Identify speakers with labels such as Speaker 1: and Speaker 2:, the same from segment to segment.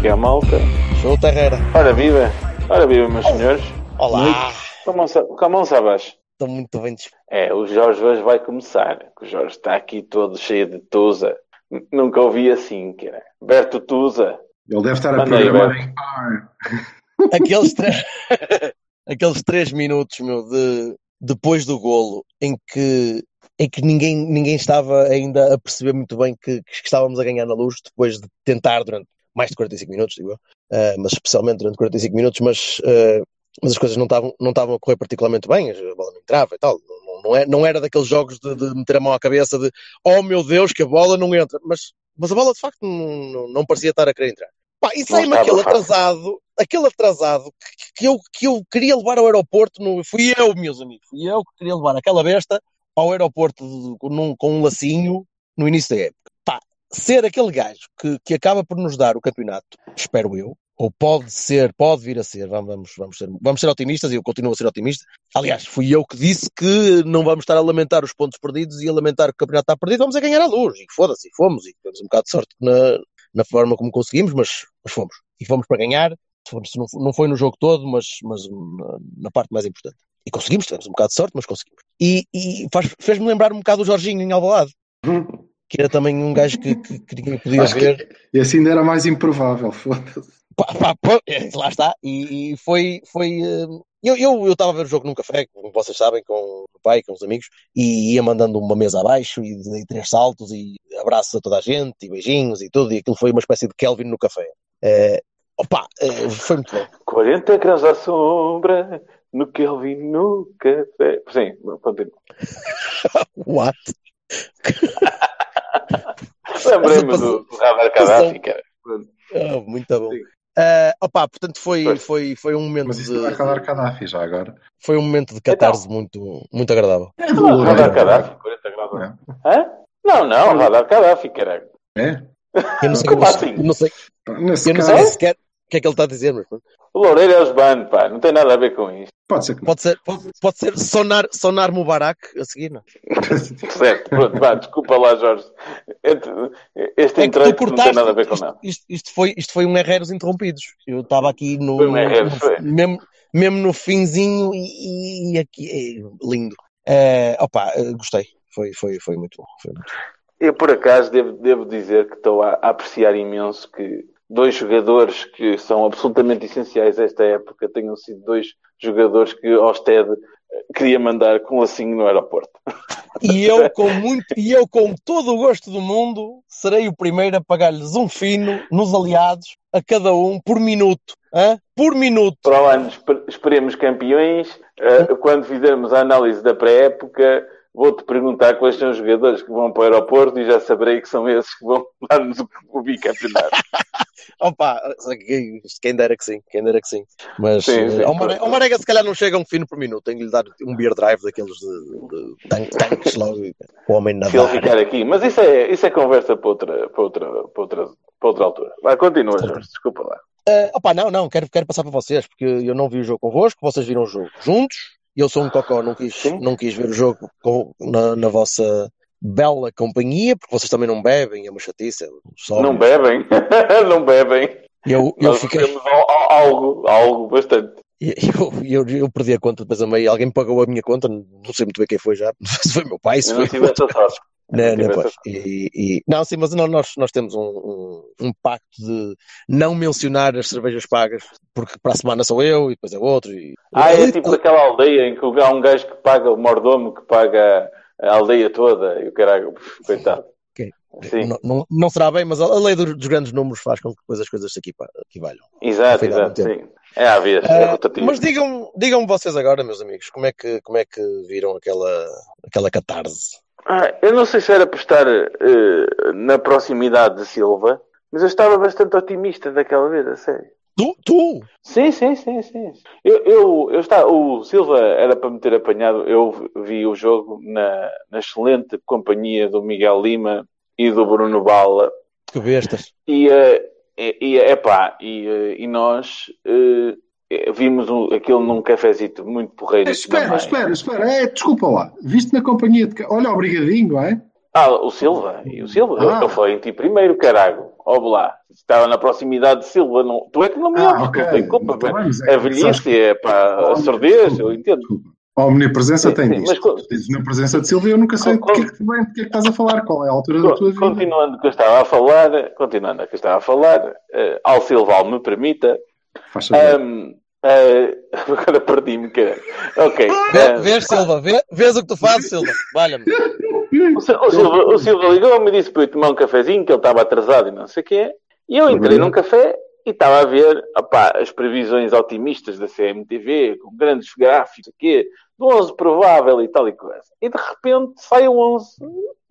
Speaker 1: Aqui à malta.
Speaker 2: Junta Herrera.
Speaker 1: Ora viva! Ora viva, meus senhores.
Speaker 2: Olá!
Speaker 1: Com a mão abaixo.
Speaker 2: Estou muito bem disposto.
Speaker 1: É, o Jorge hoje vai começar. O Jorge está aqui todo cheio de Tusa. Nunca ouvi assim, cara. Berto Tusa.
Speaker 3: Ele deve estar a
Speaker 1: Manda aí,
Speaker 3: programar em R.
Speaker 2: Aqueles, tre- Aqueles três minutos, meu, de... depois do golo, em que, em que ninguém, ninguém estava ainda a perceber muito bem que, que estávamos a ganhar na luz, depois de tentar durante mais de 45 minutos, digo eu, Ah, mas especialmente durante 45 minutos, mas, ah, mas as coisas não estavam, não estavam a correr particularmente bem, a bola não entrava e tal. Não, não, é, não era daqueles jogos de, de meter a mão à cabeça de oh meu Deus, que a bola não entra, mas, mas a bola de facto não, não, parecia estar a querer entrar. Pá, e sai-me aquele atrasado, aquele atrasado que, que eu, que eu queria levar ao aeroporto, no, fui eu, meus amigos, fui eu que queria levar aquela besta ao aeroporto de- com, num- com um lacinho no início da época. Ser aquele gajo que, que acaba por nos dar o campeonato, espero eu, ou pode ser, pode vir a ser, vamos, vamos, ser, vamos ser otimistas e eu continuo a ser otimista. Aliás, fui eu que disse que não vamos estar a lamentar os pontos perdidos e a lamentar que o campeonato está perdido, vamos a ganhar a luz. E foda-se, e fomos, e tivemos um bocado de sorte na, na forma como conseguimos, mas, mas fomos. E fomos para ganhar. Fomos- Não, não foi no jogo todo, mas, mas na, parte mais importante. E conseguimos, tivemos um bocado de sorte, mas conseguimos. E, e fez-me lembrar um bocado o Jorginho em Alvalade, que era também um gajo que, que, que ninguém podia
Speaker 3: Acho
Speaker 2: ver.
Speaker 3: que e assim ainda era mais improvável, foda-se.
Speaker 2: É, lá está. E, e foi. foi eh, eu eu eu estava a ver o jogo num café, como vocês sabem, com o pai, com os amigos, e ia mandando uma mesa abaixo e, dei três saltos e abraços a toda a gente e beijinhos e tudo. E aquilo foi uma espécie de Kelvin no café. Eh, opa, eh, foi muito bom.
Speaker 1: 40 graus à sombra. No vi no café. Sim, continua.
Speaker 2: What?
Speaker 1: Lembrei-me do, do Radar Gaddafi, cara.
Speaker 2: Ah, muito bom.
Speaker 1: Sim.
Speaker 2: Eh, opa, portanto foi,
Speaker 1: Pois.
Speaker 2: foi, foi um momento
Speaker 3: Mas isso
Speaker 2: de,
Speaker 3: vai calar Gaddafi já agora.
Speaker 2: foi um momento de catarse muito, muito agradável.
Speaker 3: É do.
Speaker 1: Radar Gaddafi, 40 graus.
Speaker 3: Não.
Speaker 1: Hã? Não, não, Radar Gaddafi, caralho.
Speaker 3: É?
Speaker 2: Eu não sei,
Speaker 1: Como
Speaker 2: eu
Speaker 1: assim?
Speaker 2: não sei, eu não
Speaker 3: caso,
Speaker 2: sei sequer que é que ele está a dizer, mas pronto.
Speaker 1: O Loureiro é os ban, pá. Não tem nada a ver com isto.
Speaker 3: pode ser que não.
Speaker 2: Pode ser, pode, pode ser sonar, sonar Mubarak a seguir, não?
Speaker 1: Certo, pronto, vá, desculpa lá, Jorge. Este, este
Speaker 2: É
Speaker 1: entreito não tem nada a ver com
Speaker 2: isto,
Speaker 1: nada.
Speaker 2: isto, isto foi, isto foi um Herreros interrompidos. Eu estava aqui no,
Speaker 1: Foi um Herreros,
Speaker 2: no-
Speaker 1: foi.
Speaker 2: mesmo, mesmo no finzinho e, e aqui, é, lindo. É, opa, gostei. Foi, foi, foi muito bom. Foi muito bom.
Speaker 1: Eu, por acaso, devo, devo dizer que estou a, a apreciar imenso que dois jogadores que são absolutamente essenciais a esta época tenham sido dois jogadores que Osted eh, queria mandar com lacinho no aeroporto.
Speaker 2: E eu, com muito, e eu, com todo o gosto do mundo, serei o primeiro a pagar-lhes um fino nos aliados a cada um por minuto. hã? Por minuto.
Speaker 1: Para o ano esper- esperemos campeões. Eh, quando fizermos a análise da pré-época, vou-te perguntar quais são os jogadores que vão para o aeroporto e já saberei que são esses que vão dar-nos o, bicampeonato.
Speaker 2: Opa, quem dera que sim, quem dera que sim. Mas
Speaker 1: Sim,
Speaker 2: eh,
Speaker 1: sim,
Speaker 2: ao, Marega se calhar não chega um fino por minuto, tenho que lhe dar um beer drive daqueles de, de tanque- tanques logo, o homem
Speaker 1: Se ele ficar aqui. Mas isso é, isso é conversa para outra, para outra, para outra, para outra altura. Vai, continua, Jorge. Desculpa lá.
Speaker 2: Eh, opa, não, não, quero, quero passar para vocês, porque eu não vi o jogo convosco, vocês viram o jogo juntos, eu sou um cocó, não quis,
Speaker 1: Sim.
Speaker 2: não quis ver o jogo com- na, na vossa bela companhia, porque vocês também não bebem, é uma chatice. é Só,
Speaker 1: Não bebem. não bebem.
Speaker 2: Eu, eu
Speaker 1: Nós
Speaker 2: fiquei,
Speaker 1: algo, algo bastante.
Speaker 2: eu, eu, eu perdi a conta depois a meio, alguém pagou a minha conta, não sei muito bem quem foi já, se foi meu pai, se
Speaker 1: Eu não
Speaker 2: foi
Speaker 1: tive essa sorte.
Speaker 2: Não,
Speaker 1: Não
Speaker 2: pois. E, e- não, sim, mas não, nós, nós temos um, um, um pacto de não mencionar as cervejas pagas, porque para a semana sou eu e depois é outro. E...
Speaker 1: Ah, é tipo aquela aldeia em que há um gajo que paga, o mordomo que paga a aldeia toda e o caralho, coitado.
Speaker 2: Ok.
Speaker 1: Sim,
Speaker 2: Não, não, não será bem, mas a, lei dos, grandes números faz com que depois as coisas se equivalham.
Speaker 1: exato, exato, sim. É à vez, é rotativo.
Speaker 2: mas digam, digam vocês agora, meus amigos, como é que, como é que viram aquela, aquela catarse?
Speaker 1: Ah, eu não sei se era por estar eh, na proximidade de Silva, mas eu estava bastante otimista daquela vez, a sério.
Speaker 2: Tu? Tu?
Speaker 1: Sim, sim, sim, sim. Eu, eu, eu estava, o Silva era para me ter apanhado. Eu vi o jogo na, na excelente companhia do Miguel Lima e do Bruno Bala.
Speaker 2: Que bestas.
Speaker 1: E, eh, e, e, epá, e, eh, e nós eh, vimos um, aquilo num cafezito muito porreiro.
Speaker 3: Espera,
Speaker 1: também.
Speaker 3: espera, espera. É, desculpa lá. Viste na companhia de. Olha, obrigadinho, é?
Speaker 1: Ah, o Silva. E o Silva.
Speaker 3: Ah.
Speaker 1: Eu, falei em ti primeiro, carago. Ó lá. Estava na proximidade de Silva. Não, tu é que não me
Speaker 3: Ah,
Speaker 1: ouves,
Speaker 3: ok.
Speaker 1: não tem culpa.
Speaker 3: Mas é
Speaker 1: a velhice,
Speaker 3: que-
Speaker 1: é pá, a surdez, eu entendo.
Speaker 3: Desculpa. A omnipresença
Speaker 1: Sim,
Speaker 3: tem
Speaker 1: sim,
Speaker 3: disto.
Speaker 1: mas
Speaker 3: dizes na presença de Silvia, eu nunca sei de que, é que, que é que estás a falar, qual é a altura da tua vida.
Speaker 1: Continuando o que eu estava a falar, continuando o que eu estava a falar, eh, ao Silval me permita,
Speaker 3: Faz favor.
Speaker 1: ahm, eh, agora perdi-me, cara. Ok.
Speaker 2: Vê,
Speaker 1: ah,
Speaker 2: vês, Silva? Vê, vês o que tu fazes, Silva? Valha-me.
Speaker 1: o, Sil- o Silva, o Silva ligou-me e disse para eu tomar um cafezinho, que ele estava atrasado e não sei o quê. E eu entrei
Speaker 3: Uhum.
Speaker 1: num café e estava a ver opá, as previsões otimistas da CMTV, com grandes gráficos, o quê, do 11 provável e tal e coisa. E de repente sai o 11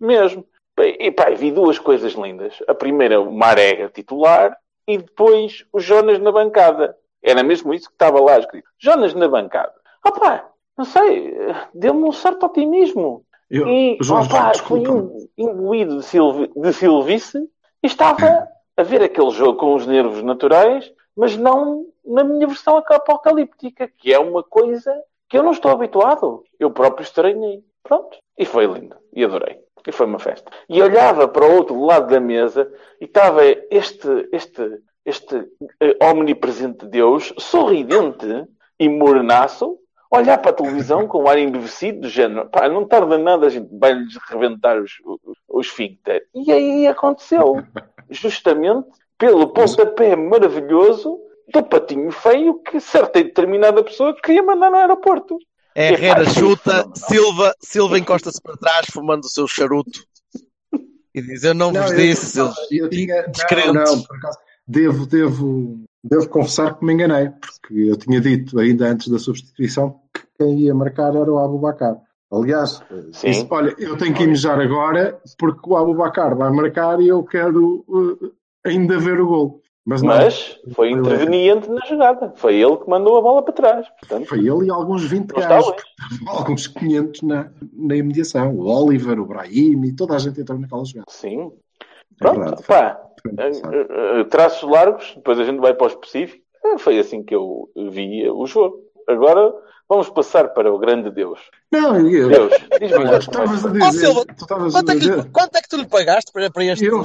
Speaker 1: mesmo. E pá, vi duas coisas lindas. A primeira, o Marega titular, e depois o Jonas na bancada. Era mesmo isso que estava lá escrito. Jonas na bancada. Opá, não sei, deu-me um certo otimismo.
Speaker 3: Eu,
Speaker 1: E,
Speaker 3: Jorge,
Speaker 1: opá, fui imbuído de, silvi, de silvice e estava a ver aquele jogo com os nervos naturais, mas não na minha versão apocalíptica, que é uma coisa que eu não estou habituado. Eu próprio estranhei. Pronto. E foi lindo. E adorei. E foi uma festa. E olhava para o outro lado da mesa e estava este, este, este eh, omnipresente Deus, sorridente e mornaço, a olhar para a televisão com um ar embevecido, do género, pá, não tarda nada, a gente vai-lhes reventar os, os, os esfíncter. E aí aconteceu. Justamente pelo pontapé maravilhoso do patinho feio que certa e determinada pessoa queria mandar no aeroporto.
Speaker 2: É Herrera
Speaker 1: foi
Speaker 2: chuta. Silva, Silva encosta-se para trás, fumando o seu charuto. E diz: Eu não, vos
Speaker 3: eu-
Speaker 2: disse.
Speaker 3: eu, eu tinha. Não, não, por acaso. Devo, devo, devo confessar que me enganei, porque eu tinha dito ainda antes da substituição que quem ia marcar era o Abubacar. Aliás,
Speaker 1: Sim.
Speaker 3: disse, olha, eu tenho que ir mijar agora porque o Abubacar vai marcar e eu quero uh, ainda ver o gol. Mas não,
Speaker 1: Mas foi interveniente na jogada. Foi ele que mandou a bola para trás. Portanto,
Speaker 3: foi ele e alguns 20
Speaker 1: não está
Speaker 3: gajos, alguns 500 na, na imediação. O Oliver, o Brahim e toda a gente entrou naquela jogada.
Speaker 1: Sim.
Speaker 3: É
Speaker 1: Pronto,
Speaker 3: verdade,
Speaker 1: pá.
Speaker 3: foi
Speaker 1: eh,
Speaker 3: engraçado.
Speaker 1: eh, traços largos, depois a gente vai para o específico. Eh, Foi assim que eu via o jogo. Agora vamos passar para o grande Deus.
Speaker 3: Não, eu,
Speaker 1: Deus, diz-me lá é
Speaker 3: estavas a dizer,
Speaker 2: Silva,
Speaker 3: tu estavas
Speaker 2: Quanto
Speaker 3: a
Speaker 2: é, que, quanto é que tu lhe pagaste para, para, este,
Speaker 3: Eu-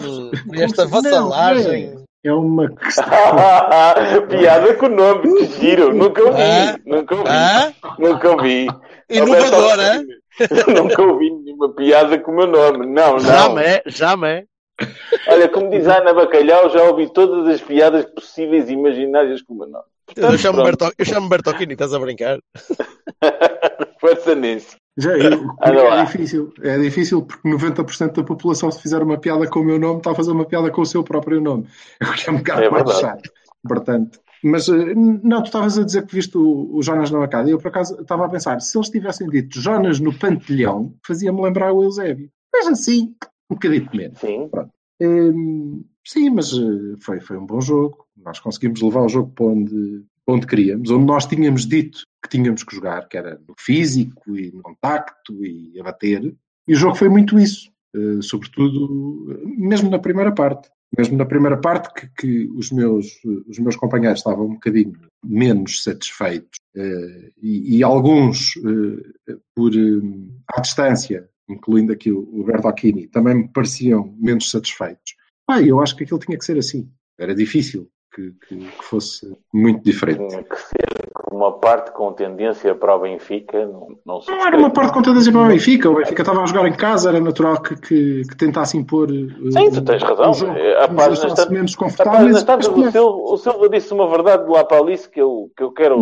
Speaker 2: para esta vassalagem?
Speaker 3: É, uma questão.
Speaker 1: Piada com o nome, que giro. Nunca ouvi.
Speaker 2: Ah?
Speaker 1: Nunca ouvi.
Speaker 2: Ah?
Speaker 1: Nunca ouvi.
Speaker 2: Inovadora, hein?
Speaker 1: Nunca ouvi nenhuma piada com o meu nome. Não, não.
Speaker 2: Jamais, jamais.
Speaker 1: Olha, como diz a Ana Bacalhau, já ouvi todas as piadas possíveis e imaginárias com o meu nome.
Speaker 2: Eu chamo-me. Berto, eu chamo Bertocchini, estás a brincar?
Speaker 1: Força nisso.
Speaker 3: Já,
Speaker 1: Anda lá.
Speaker 3: é difícil. É difícil porque 90% da população, se fizer uma piada com o meu nome, está a fazer uma piada com o seu próprio nome. É o que é um bocado
Speaker 1: É
Speaker 3: mais chato. Portanto, mas eh, não, tu estavas a dizer que viste o, o Jonas na bancada. Eu, por acaso, estava a pensar, se eles tivessem dito Jonas no pantelhão, fazia-me lembrar o Eusébio. Mas assim, um bocadinho menos.
Speaker 1: Sim.
Speaker 3: Hum, sim, mas eh, foi, foi um bom jogo. Nós conseguimos levar o jogo para onde, onde queríamos, onde nós tínhamos dito que tínhamos que jogar, que era no físico e no contacto e a bater. E o jogo foi muito isso. Eh, sobretudo, eh, mesmo na primeira parte. Mesmo na primeira parte, que, que os, meus, os meus companheiros estavam um bocadinho menos satisfeitos eh, e, e alguns, eh, por eh, à distância, incluindo aqui o, o Bertocchini, também me pareciam menos satisfeitos. Ah, eu acho que aquilo tinha que ser assim. Era difícil que, que, que fosse muito diferente.
Speaker 1: Tinha que ser uma parte com tendência para o Benfica. Não, não,
Speaker 3: Não era uma parte com tendência para o Benfica. O Benfica estava a jogar em casa, era natural que, que, que tentasse impor. eh,
Speaker 1: Sim, tu tens razão.
Speaker 3: Um jogo,
Speaker 1: páginas
Speaker 3: deixasse
Speaker 1: tantas-
Speaker 3: menos mas
Speaker 1: o, Silva, o Silva disse uma verdade de lá para ali que eu, que eu quero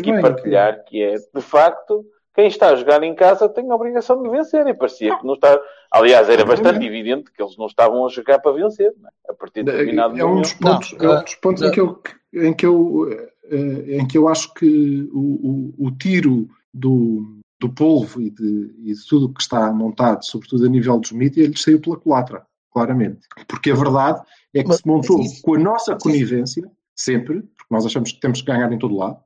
Speaker 1: aqui
Speaker 3: bem.
Speaker 1: partilhar, que é, de facto, quem está a jogar em casa tem a obrigação de vencer. E parecia que não está... Aliás, era bastante evidente que eles não estavam a jogar para vencer. não é? A partir de determinado
Speaker 3: É um dos
Speaker 1: momento.
Speaker 3: pontos,
Speaker 2: Não,
Speaker 3: é um dos pontos
Speaker 2: não.
Speaker 3: em, que eu, em, que eu, eh, em que eu acho que o, o, o tiro do, do polvo e de, e de tudo o que está montado, sobretudo a nível dos mídias, lhes saiu pela culatra, claramente. Porque a verdade é que
Speaker 2: Mas-
Speaker 3: se montou com a nossa conivência, sempre, porque nós achamos que temos que ganhar em todo lado,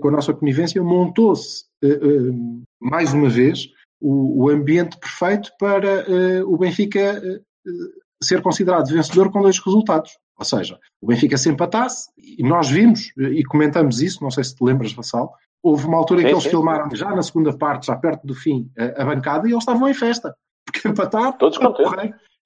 Speaker 3: com a nossa conivência, montou-se eh, eh, mais uma vez o, ambiente perfeito para eh, o Benfica eh, eh, ser considerado vencedor com dois resultados. Ou seja, o Benfica se empatasse, e nós vimos eh, e comentamos isso, não sei se te lembras, Vassal, houve uma altura em que eles filmaram já na segunda parte, já perto do fim, a, bancada, e eles estavam em festa. Porque empatar
Speaker 1: Todos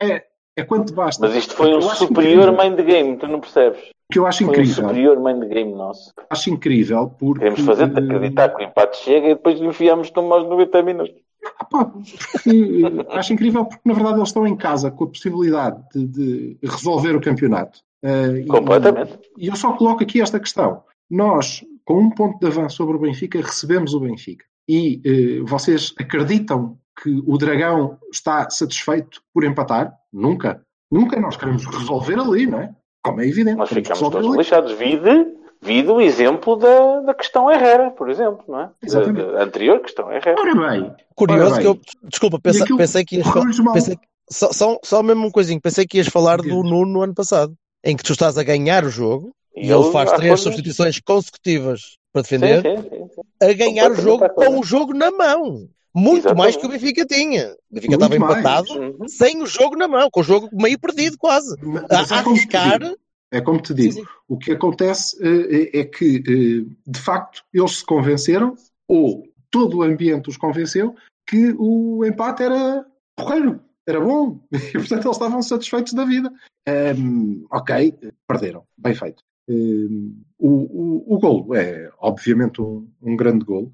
Speaker 3: é, é quanto basta.
Speaker 1: Mas isto foi um
Speaker 3: Eu
Speaker 1: superior mind game, tu não percebes?
Speaker 3: Que eu acho
Speaker 1: Foi um
Speaker 3: incrível,
Speaker 1: superior mind game nosso.
Speaker 3: acho incrível porque
Speaker 1: Queremos fazer-te acreditar que o empate chega e depois enfiamos no aos 90 minutos.
Speaker 3: Ah, pá, porque, eh, acho incrível porque na verdade eles estão em casa com a possibilidade de, de resolver o campeonato. Eh, e-
Speaker 1: Completamente.
Speaker 3: E eu só coloco aqui esta questão. Nós, com um ponto de avanço sobre o Benfica, recebemos o Benfica. E eh, vocês acreditam que o Dragão está satisfeito por empatar? Nunca. Nunca nós queremos resolver ali, não é? Como é evidente.
Speaker 1: Nós ficamos todos lixados. Vide, vide o exemplo da, da questão Herrera, por exemplo, não é? Da,
Speaker 3: Exatamente.
Speaker 1: da anterior questão Herrera.
Speaker 3: Ora bem,
Speaker 2: Curioso
Speaker 3: Ora
Speaker 2: que eu.
Speaker 3: bem.
Speaker 2: Desculpa,
Speaker 3: E
Speaker 2: pensa-
Speaker 3: aquilo
Speaker 2: pensei que ias falar. Pensei, só, só, só mesmo um coisinho, pensei que ias falar do. Nuno no ano passado, em que tu estás a ganhar o jogo e, ele faz três
Speaker 1: coisas-
Speaker 2: substituições consecutivas para defender,
Speaker 1: sim, sim, sim.
Speaker 2: a ganhar o jogo com o jogo na mão. Muito
Speaker 1: Exatamente.
Speaker 2: mais que o Benfica tinha. O Benfica
Speaker 3: Muito
Speaker 2: estava empatado
Speaker 1: Uhum.
Speaker 2: sem o jogo na mão, com o jogo meio perdido quase.
Speaker 3: mas
Speaker 2: A,
Speaker 3: é
Speaker 2: a
Speaker 3: como te
Speaker 2: arriscar.
Speaker 3: digo. É como te digo.
Speaker 2: Sim, sim.
Speaker 3: O que acontece é, é que, eh, de facto, eles se convenceram, ou todo o ambiente os convenceu, que o empate era porreiro, era bom. E, portanto, eles estavam satisfeitos da vida. Ehm, ok, perderam. Bem feito. Ehm, o, o, o golo é, obviamente, um, um grande golo.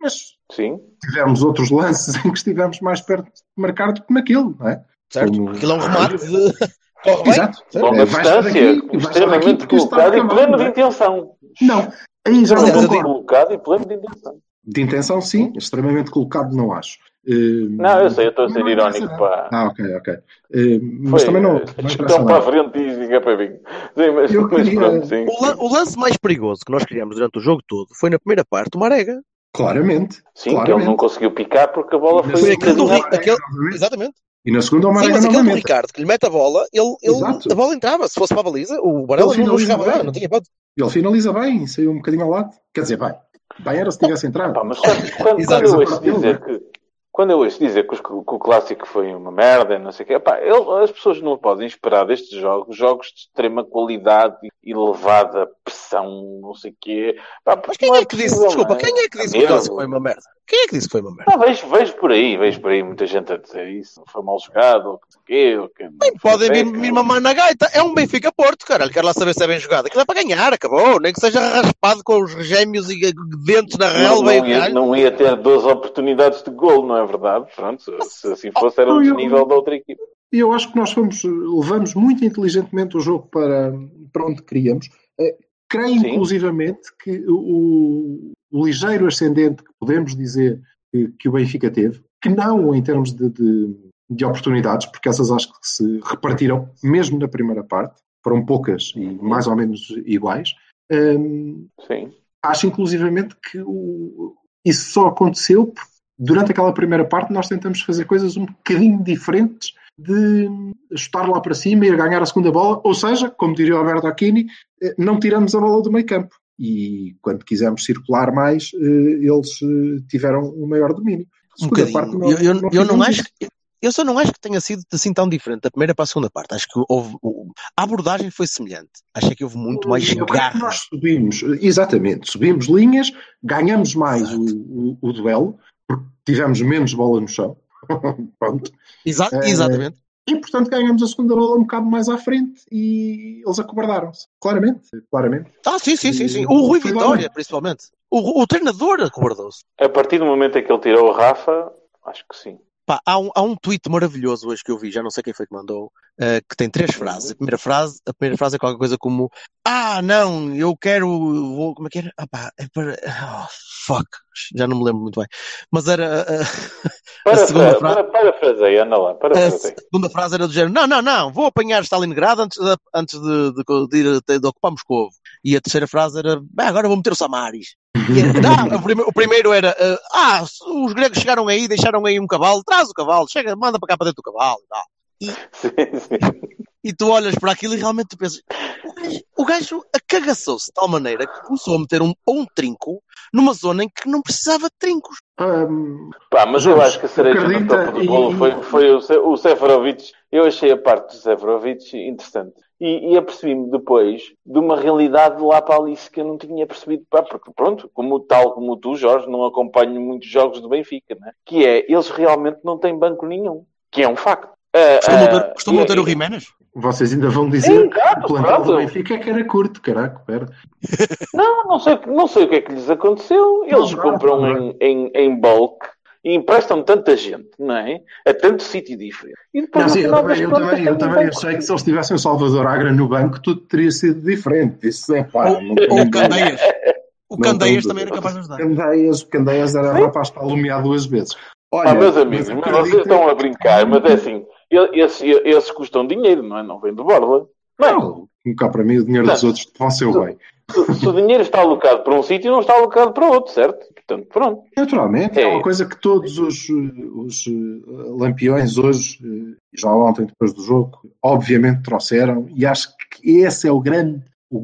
Speaker 3: Mas
Speaker 1: Sim.
Speaker 3: tivemos outros lances em que estivemos mais perto de marcar do que naquele, não é?
Speaker 2: Certo?
Speaker 3: Como-
Speaker 2: Aquilo é um remate de. Corre bem.
Speaker 3: Exato.
Speaker 1: Longa
Speaker 3: É,
Speaker 1: distância, extremamente colocado e pleno de intenção.
Speaker 3: Não, aí já não concordo.
Speaker 1: Colocado e pleno de intenção.
Speaker 3: De intenção, sim, extremamente colocado, não acho. Uh,
Speaker 1: Não, eu sei, eu estou a ser irónico, pá.
Speaker 3: Ah, ok, ok. Uh, mas
Speaker 1: Foi,
Speaker 3: também não,
Speaker 1: eh, Chutão para a frente e diga para mim. Sim, mas, mas
Speaker 3: queria-
Speaker 1: pronto, sim.
Speaker 2: O, lan- o lance mais perigoso que nós criamos durante o jogo todo foi na primeira parte o Marega.
Speaker 3: Claramente.
Speaker 1: Sim, que ele
Speaker 3: claramente.
Speaker 1: não conseguiu picar porque a bola foi
Speaker 2: Foi aquele do
Speaker 1: bocadinho
Speaker 2: Ri- aquele-. Exatamente.
Speaker 3: E na segunda, o
Speaker 2: Sim,
Speaker 3: Marega
Speaker 2: mas aquele do. Ricardo que lhe mete a bola, ele, ele- a bola entrava. Se fosse para a baliza, o Varela não, chegava lá,
Speaker 3: bem.
Speaker 2: não tinha hipótese.
Speaker 3: Ele finaliza bem, saiu um bocadinho ao lado. Quer dizer, bem, bem era se tivesse entrado.
Speaker 1: Pá, mas quando, quando,
Speaker 2: Exato,
Speaker 1: quando eu ouço dizer que quando eu ouço dizer que, os- que o clássico foi uma merda, não sei o quê, pá, ele- as pessoas não podem esperar destes jogos, jogos de extrema qualidade e elevada pressão, não sei o quê. Pá,
Speaker 2: Mas quem
Speaker 1: não
Speaker 2: é que disse,
Speaker 1: possível,
Speaker 2: desculpa,
Speaker 1: não é?
Speaker 2: quem é que disse que o foi uma merda? Quem é que disse que foi uma merda?
Speaker 1: Ah, vejo, vejo por aí, vejo por aí muita gente a dizer isso, foi mal jogado, ou que o quê, ou que
Speaker 2: Bem,
Speaker 1: não
Speaker 2: podem vir, vir mamar na gaita. É um Benfica Porto, caralho. Quero lá saber se é bem jogado. Aquilo é para ganhar, acabou. Nem que seja raspado com os gêmeos e dentes na
Speaker 1: Não,
Speaker 2: relva e o
Speaker 1: não, ia, não ia ter 12 oportunidades de gol, não é verdade? Pronto, se, assim fosse, era
Speaker 3: Não,
Speaker 1: um
Speaker 3: eu-
Speaker 1: desnível da outra equipe.
Speaker 3: E eu acho que nós fomos, levamos muito inteligentemente o jogo para, para onde queríamos. Eh, Creio,
Speaker 1: Sim.
Speaker 3: inclusivamente, que o, o ligeiro ascendente que podemos dizer que, que o Benfica teve, que não em termos de, de, de oportunidades, porque essas acho que se repartiram mesmo na primeira parte, foram poucas e mais ou menos iguais. hum,
Speaker 1: Sim.
Speaker 3: acho inclusivamente que o- isso só aconteceu porque durante aquela primeira parte nós tentamos fazer coisas um bocadinho diferentes de chutar lá para cima e ir ganhar a segunda bola, ou seja, como diria o Alberto Aquini, eh, não tiramos a bola do meio campo. E quando quisemos circular mais, eh, eles eh, tiveram um maior domínio.
Speaker 2: Um
Speaker 3: Segunda
Speaker 2: bocadinho.
Speaker 3: parte, nós-
Speaker 2: eu, eu,
Speaker 3: nós
Speaker 2: eu não acho que. Eu só não acho que tenha sido assim tão diferente da primeira para a segunda parte. Acho que houve. o- A abordagem foi semelhante. Achei que houve muito mais
Speaker 3: Eu que
Speaker 2: garra.
Speaker 3: nós subimos, exatamente, subimos linhas, ganhamos mais o, o- o duelo, porque tivemos menos bola no chão. Pronto.
Speaker 2: Exa
Speaker 3: Eh,
Speaker 2: exatamente.
Speaker 3: E, portanto, ganhamos a segunda bola um bocado mais à frente e eles acobardaram-se. Claramente, claramente.
Speaker 2: Ah, sim, sim, sim, sim. O Rui Vitória,
Speaker 3: bem.
Speaker 2: principalmente. O, o treinador acobardou-se.
Speaker 1: A partir do momento em que ele tirou o Rafa, acho que sim.
Speaker 2: Pá, há, um, há um tweet maravilhoso hoje que eu vi, já não sei quem foi que mandou, eh, que tem três frases. A primeira frase, a primeira frase é qualquer coisa como Ah, não, eu quero. Vou, como é que era? Ah, pá, é para. Oh, fuck. Já não me lembro muito bem. Mas era. eh,
Speaker 1: Para,
Speaker 2: segunda
Speaker 1: para,
Speaker 2: frase-
Speaker 1: para, parafrasei, anda lá,
Speaker 2: a
Speaker 1: parafrasei.
Speaker 2: segunda frase era do género: Não, não, não, vou apanhar Stalingrado antes de, antes de, de, de, ir- de ocupar Moscovo. E a terceira frase era: Bem, agora vou meter o Samaris. E, não, o, prime- o primeiro era, eh, ah, os gregos chegaram aí, deixaram aí um cavalo, traz o cavalo, chega, manda para cá para dentro do cavalo. e tal.
Speaker 1: Sim, sim.
Speaker 2: E tu olhas para aquilo e realmente tu pensas, o gajo, o gajo acagaçou-se de tal maneira que começou a meter um, um trinco numa zona em que não precisava de trincos.
Speaker 3: Hum,
Speaker 1: Pá, mas eu acho que a cereja no
Speaker 3: acredita
Speaker 1: topo do
Speaker 3: e-
Speaker 1: bolo foi, foi o, Se- o Seferovic. Eu achei a parte do Seferovic interessante. E, e apercebi-me depois de uma realidade lá para Alice que eu não tinha percebido. Pá, porque, pronto, como, tal como tu, Jorge, não acompanho muitos jogos do Benfica, né? que é, eles realmente não têm banco nenhum. Que é um facto.
Speaker 2: Costumam
Speaker 1: ah,
Speaker 2: ter, costumam
Speaker 1: e-
Speaker 2: ter o Jiménez?
Speaker 3: vocês ainda vão dizer que o plantel do Benfica é que era curto, caraca, pera.
Speaker 1: Não, não sei, não sei o que é que lhes aconteceu. Eles
Speaker 3: Não,
Speaker 1: compram
Speaker 3: não,
Speaker 1: em, em, em bulk e emprestam tanta gente, não é? A tanto sítio diferente. E depois,
Speaker 3: Não, sim, eu também, eu também, eu
Speaker 1: têm
Speaker 3: também achei que se eles tivessem o Salvador Agra no banco, tudo teria sido diferente. Isso é pá.
Speaker 2: Ou, Candeias. O
Speaker 3: Não
Speaker 2: Candeias também era capaz de ajudar.
Speaker 3: Candeias, Candeias era rapaz para alumiar duas vezes. Olha,
Speaker 1: Ah, meus amigos,
Speaker 3: mas
Speaker 1: vocês estão a brincar, mas é assim, e- esses, esses custam dinheiro, não é? Não vem de borla. Não é?
Speaker 3: Não, cá para mim o dinheiro
Speaker 1: Não.
Speaker 3: dos outros vão ser o bem.
Speaker 1: Se, se o dinheiro está alocado para um sítio, não está alocado para outro, certo? Portanto, pronto.
Speaker 3: Naturalmente, é.
Speaker 1: É.
Speaker 3: uma coisa que todos os, os eh, lampiões hoje, eh, já ontem depois do jogo, obviamente trouxeram, e acho que esse é o grande, o,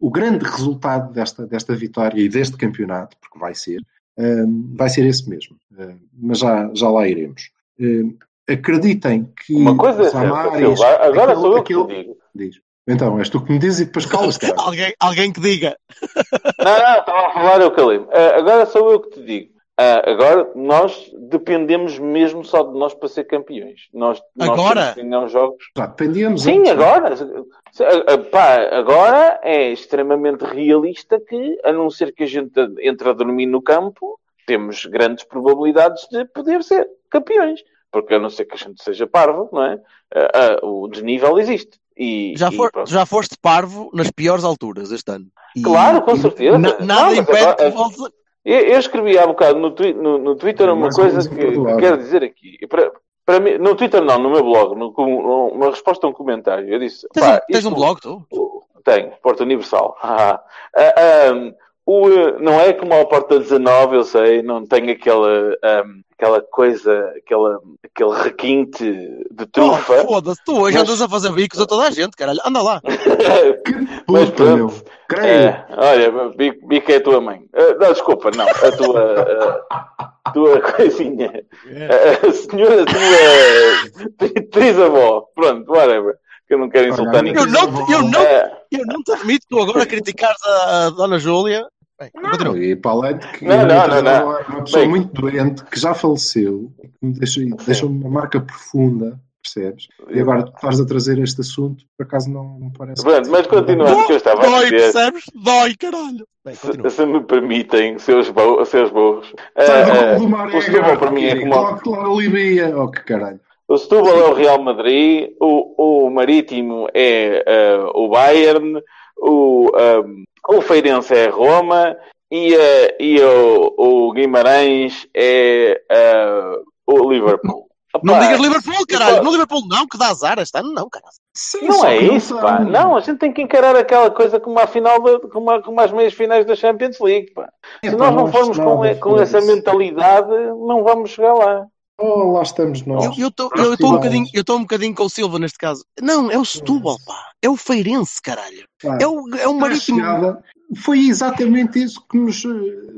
Speaker 3: o grande resultado desta, desta vitória e deste campeonato, porque vai ser, eh, vai ser esse mesmo. Eh, mas já, já lá iremos. Eh, acreditem que
Speaker 1: Uma coisa é certa, agora
Speaker 3: aquele-
Speaker 1: sou eu que digo.
Speaker 3: diz. Então, és tu que me dizes e depois calas, cara.
Speaker 2: alguém, alguém que diga.
Speaker 1: Não, não, estava a falar, eu calei-me. Ah, agora sou eu que te digo. Ah, agora nós dependemos mesmo só de nós para ser campeões. Nós, nós
Speaker 2: Agora?
Speaker 1: os jogos.
Speaker 3: Já dependíamos
Speaker 1: Sim,
Speaker 3: antes, não é?
Speaker 1: agora. Se- ah, pá, agora é extremamente realista que, a não ser que a gente entre a dormir no campo, temos grandes probabilidades de poder ser campeões. Porque a não ser que a gente seja parvo, não é? Ah, o desnível existe. E,
Speaker 2: Já,
Speaker 1: e
Speaker 2: for-
Speaker 1: pronto.
Speaker 2: já foste parvo nas piores alturas este ano. E-
Speaker 1: Claro, com
Speaker 2: e
Speaker 1: certeza.
Speaker 2: na-
Speaker 1: Não,
Speaker 2: nada
Speaker 1: mas
Speaker 2: impede
Speaker 1: agora-
Speaker 2: que voltes a...
Speaker 1: Eu, eu escrevi há bocado no, twi- no, no Twitter uma coisa que, que
Speaker 3: imperdoável.
Speaker 1: quero dizer aqui. Para, para mim, no Twitter não, no meu blog, no, uma resposta a um comentário. Eu disse,
Speaker 2: Tens,
Speaker 1: pá,
Speaker 2: um, tens
Speaker 1: isto-
Speaker 2: um blog, tu?
Speaker 1: Tenho, Porta Universal. Ah, ah, ah, o, eh, não é como a Porta 19, eu sei, não tem aquela, ah, aquela coisa, aquela, aquele requinte de
Speaker 2: Oh,
Speaker 1: trufa.
Speaker 2: Foda-se, tu hoje
Speaker 1: Mas-
Speaker 2: andas a fazer bicos a toda a gente, caralho. Anda lá.
Speaker 3: Que
Speaker 1: Mas pronto. É, olha, bico, bico é a tua mãe. Ah, não, desculpa, não. A tua, a tua coisinha. A, a senhora, a tua trisavó. Pronto, whatever. Que eu não quero insultar
Speaker 3: Olha,
Speaker 1: ninguém.
Speaker 2: Eu não, te- eu, não,
Speaker 1: É,
Speaker 2: eu não te admito tu agora criticares a, a Dona Júlia. Continua.
Speaker 3: E para além de que
Speaker 1: Não, não, não, não.
Speaker 3: é uma pessoa
Speaker 1: Bem.
Speaker 3: muito doente que já faleceu e que me deixou, deixou uma marca profunda, percebes? E agora tu estás a trazer este assunto, por acaso não, não parece.
Speaker 1: Pronto, mas continuando o que eu estava a
Speaker 2: Dói,
Speaker 1: dizer.
Speaker 2: percebes? Dói, caralho. Bem,
Speaker 1: Se, se me permitem, seus, bo, seus burros. Ah, ah,
Speaker 3: Marega,
Speaker 1: o Setúbal para mim é como.
Speaker 3: A Libia. Oh, que caralho.
Speaker 1: O Setúbal é o Real Madrid, o, o Marítimo é ah, o Bayern, o, ah, o Feirense é Roma e, ah, e o, o Guimarães é ah, o Liverpool.
Speaker 2: Não
Speaker 1: Opá,
Speaker 2: digas Liverpool, caralho.
Speaker 1: Pá.
Speaker 2: No Liverpool não, que dá azar este ano, não, caralho.
Speaker 3: Sim,
Speaker 1: Não é isso, pá.
Speaker 3: são-
Speaker 1: Não, a gente tem que encarar aquela coisa como a final, da, como, a, como as meias finais da Champions League, pá.
Speaker 3: É,
Speaker 1: Se
Speaker 3: pá,
Speaker 1: nós não formos com, com essa mentalidade, não vamos chegar lá.
Speaker 3: Oh, lá estamos nós.
Speaker 2: Eu estou eu tô um bocadinho, eu tô um bocadinho com o Silva neste caso. Não, é o Setúbal, pá. É o Feirense, caralho.
Speaker 3: Pá,
Speaker 2: É o, é o Marítimo.
Speaker 3: chegada, foi exatamente isso que nos eh,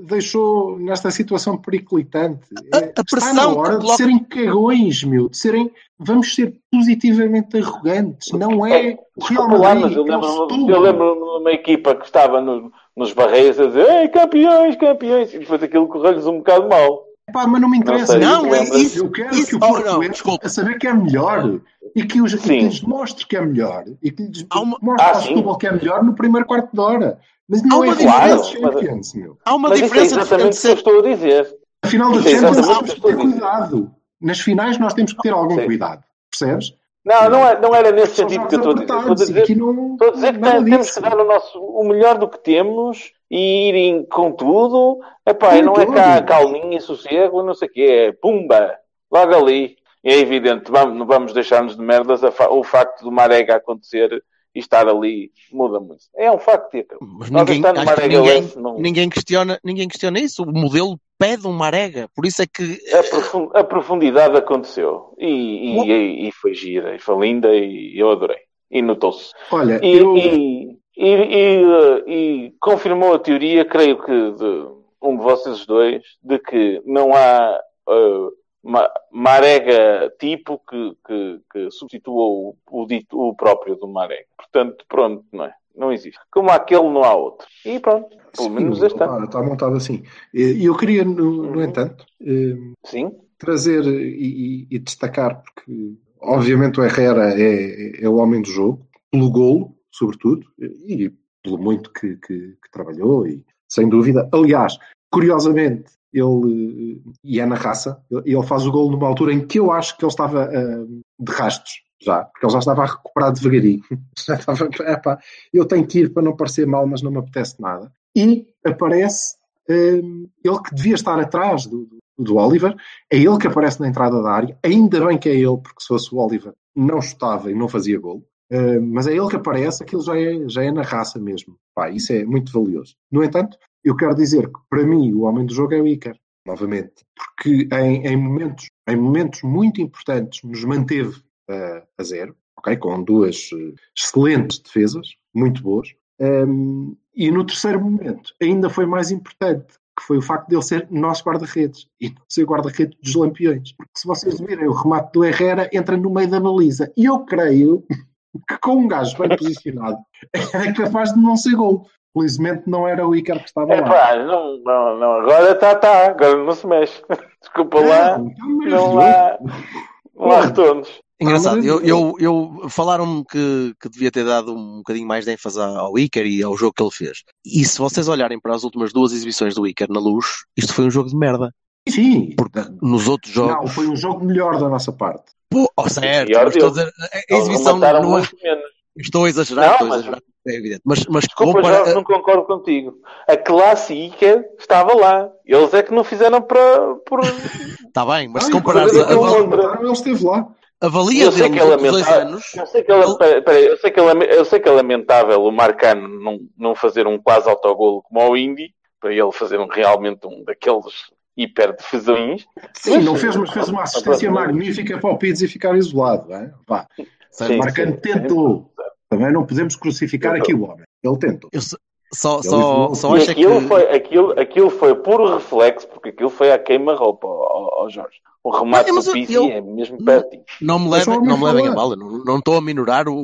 Speaker 3: deixou nesta situação periclitante.
Speaker 2: A-
Speaker 3: É,
Speaker 2: a
Speaker 3: está
Speaker 2: pressão
Speaker 3: na hora de
Speaker 2: coloca-
Speaker 3: serem cagões, meu. De serem, vamos ser positivamente arrogantes. Não é o Real Madrid,
Speaker 1: mas eu
Speaker 3: é
Speaker 1: lembro-me eu lembro de uma equipa que estava no- nos barreiros a dizer Ei, campeões, campeões, e depois aquilo correu-lhes um bocado mal.
Speaker 3: Pá, mas não me interessa.
Speaker 1: sei,
Speaker 2: Não,
Speaker 1: isso
Speaker 2: é isso.
Speaker 3: Eu quero
Speaker 2: isso-
Speaker 3: que o
Speaker 2: oh, não, desculpa.
Speaker 3: a saber que é melhor e que, os, e que lhes mostre que é melhor e que lhes
Speaker 2: uma-
Speaker 3: mostre
Speaker 1: Ah,
Speaker 3: ao. Setúbal que é melhor no primeiro quarto de hora. Mas não
Speaker 2: Há
Speaker 3: é
Speaker 2: uma
Speaker 3: final
Speaker 1: diferença.
Speaker 3: da Champions, meu.
Speaker 2: Há uma
Speaker 1: Mas é
Speaker 2: diferença
Speaker 1: exatamente o que eu
Speaker 2: ser.
Speaker 1: estou a dizer.
Speaker 3: A final da
Speaker 1: é
Speaker 3: Champions
Speaker 1: exatamente
Speaker 3: temos que ter
Speaker 1: estou a dizer.
Speaker 3: cuidado. Nas finais nós temos que ter algum
Speaker 1: Sim.
Speaker 3: cuidado. Percebes?
Speaker 1: Não, não, é- não era nesse sentido que eu estou a dizer. Estou a
Speaker 3: e
Speaker 1: dizer,
Speaker 3: não.
Speaker 1: estou a dizer que temos que dar o, nosso, o melhor do que temos e irem com tudo. Epá,
Speaker 3: Com
Speaker 1: e não é
Speaker 3: tudo.
Speaker 1: cá calminha e sossego, não sei o quê. É pumba, logo ali. É evidente, vamos, não vamos deixar-nos de merdas a fa- o facto do Marega acontecer e estar ali muda muito. É um facto.
Speaker 2: Mas ninguém,
Speaker 1: estamos
Speaker 2: acho que
Speaker 1: Marega
Speaker 2: ninguém,
Speaker 1: Lance, não-
Speaker 2: ninguém, questiona, ninguém questiona isso. O modelo pede um Marega. Por isso é que.
Speaker 1: A, profun- a profundidade aconteceu. E, e, e- e foi gira, e foi linda, e eu adorei. E notou-se.
Speaker 3: Olha,
Speaker 1: E,
Speaker 3: eu.
Speaker 1: e, e, e, e confirmou a teoria, creio que de um de vocês dois, de que não há eh, ma- Marega tipo que, que, que substitua o, o dito, o próprio do Marega. Portanto, pronto, não é? Não existe. Como há aquele, não há outro. E pronto, pelo menos
Speaker 3: sim,
Speaker 1: este ano.
Speaker 3: está, montado assim. E eu queria, no, no
Speaker 1: Uhum.
Speaker 3: entanto, eh,
Speaker 1: Sim,
Speaker 3: trazer e, e- e destacar, porque obviamente o Herrera é, é o homem do jogo, pelo golo, sobretudo, e pelo muito que, que- que trabalhou, e sem dúvida. Aliás, curiosamente, ele, e é na raça, ele faz o golo numa altura em que eu acho que ele estava eh, de rastos. Já, porque ele já estava a recuperar devagarinho. Já estava, epá, eu tenho que ir para não parecer mal, mas não me apetece nada. E aparece eh, ele que devia estar atrás do, do, do Oliver, é ele que aparece na entrada da área. Ainda bem que é ele, porque se fosse o Oliver, não chutava e não fazia gol. Uh, mas é ele que aparece, aquilo já é, já é na raça mesmo. Pá, isso é muito valioso. No entanto, eu quero dizer que para mim o homem do jogo é o Iker, novamente. Porque em, em momentos, em momentos muito importantes nos manteve uh, a zero, ok? com duas uh, excelentes defesas, muito boas. Um, e no terceiro momento, ainda foi mais importante, que foi o facto de ele ser nosso guarda-redes e não ser guarda-redes dos lampiões. Porque se vocês virem o remate do Herrera, entra no meio da baliza. E eu creio que com um gajo bem posicionado era capaz de não ser gol. Felizmente não era o Iker que estava
Speaker 1: é
Speaker 3: lá.
Speaker 1: pá, não, não, não, agora está, tá, agora não se mexe. Desculpa lá,
Speaker 3: Não, então,
Speaker 1: há, não há retornos.
Speaker 2: Engraçado, eu,
Speaker 3: eu-
Speaker 2: eu, eu falaram-me que, que devia ter dado um bocadinho mais de ênfase ao Iker e ao jogo que ele fez. E se vocês olharem para as últimas duas exibições do Iker na luz, isto foi um jogo de merda.
Speaker 3: Sim,
Speaker 2: Porque nos outros
Speaker 3: não,
Speaker 2: jogos.
Speaker 3: foi um jogo melhor da nossa parte.
Speaker 2: Pô, oh, certo, estou a dizer, a- a exibição
Speaker 1: remataram
Speaker 2: não é, estou a exagerar,
Speaker 1: Não,
Speaker 2: estou a
Speaker 1: mas-
Speaker 2: exagerar, é evidente. Mas, mas
Speaker 1: Desculpa,
Speaker 2: compara-
Speaker 1: Jorge, não concordo contigo. A classe Iker estava lá. Eles é que não fizeram para. Por...
Speaker 2: Está bem, mas se
Speaker 3: Ai,
Speaker 2: comparares a, a,
Speaker 1: outro.
Speaker 3: Ele esteve lá.
Speaker 2: a valia
Speaker 1: Eu sei
Speaker 2: dele
Speaker 1: que é lamentável.
Speaker 2: anos,
Speaker 1: Eu sei que é, eu sei que é eu sei que é lamentável o Marcano não, não fazer um quase autogolo como ao Indy, para ele fazer um, realmente um daqueles hiper defesões.
Speaker 3: Sim,
Speaker 1: Mas-
Speaker 3: não fez, mas fez uma assistência magnífica para o Pizzi ficar isolado. É? Vá.
Speaker 1: Sim,
Speaker 3: Marcano
Speaker 1: sim.
Speaker 3: tentou. Também não podemos crucificar
Speaker 1: Tentou.
Speaker 3: aqui o homem. Ele tentou.
Speaker 2: Eu só, só,
Speaker 3: Ele
Speaker 2: só, acho é que.
Speaker 1: aquilo, foi, aquilo, aquilo foi puro reflexo, porque aquilo foi a queima-roupa ao, ao- Jorge. O remate
Speaker 2: Mas
Speaker 1: do Pizzi
Speaker 2: eu-
Speaker 1: é mesmo
Speaker 2: Não-
Speaker 1: pertinho.
Speaker 2: Não me
Speaker 3: o
Speaker 2: levem, não me levem a bala, não, não estou a minorar o,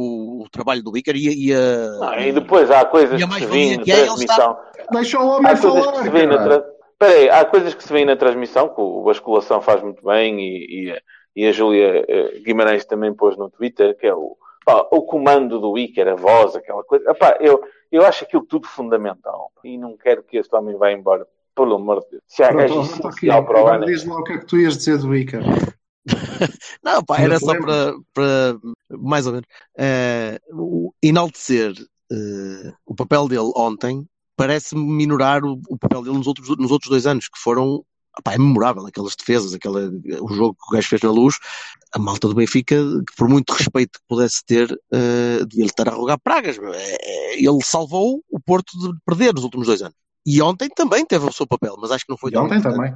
Speaker 2: o trabalho do Iker e, e a.
Speaker 1: Não, e depois há coisas
Speaker 2: E
Speaker 1: que se vêem na
Speaker 2: que é
Speaker 1: transmissão.
Speaker 3: Deixa o homem
Speaker 1: Há coisas que
Speaker 3: falar.
Speaker 1: Vêem. Peraí, há coisas que se veem na transmissão, que o Basculação faz muito bem e, e, a- e a Júlia eh, Guimarães também pôs no Twitter, que é o, pá, o comando do Iker, a voz, aquela coisa. Epá, eu, eu acho aquilo tudo fundamental e não quero que este homem vá embora, pelo amor de Deus. Se há gajo essencial para o ano.
Speaker 3: Diz lá o que é que tu ias dizer do Iker.
Speaker 2: Não, pá, era só para, para mais ou menos o- enaltecer eh, o papel dele ontem parece-me minorar o, o papel dele nos outros, nos outros dois anos, que foram pá, é memorável, aquelas defesas, aquela, o jogo que o gajo fez na luz, a malta do Benfica, que por muito respeito que pudesse ter, eh, devia lhe estar a rogar pragas. É- é- ele salvou o Porto de perder nos últimos dois anos. E ontem também teve o seu papel, mas acho que não foi
Speaker 3: E
Speaker 2: tão
Speaker 3: ontem também.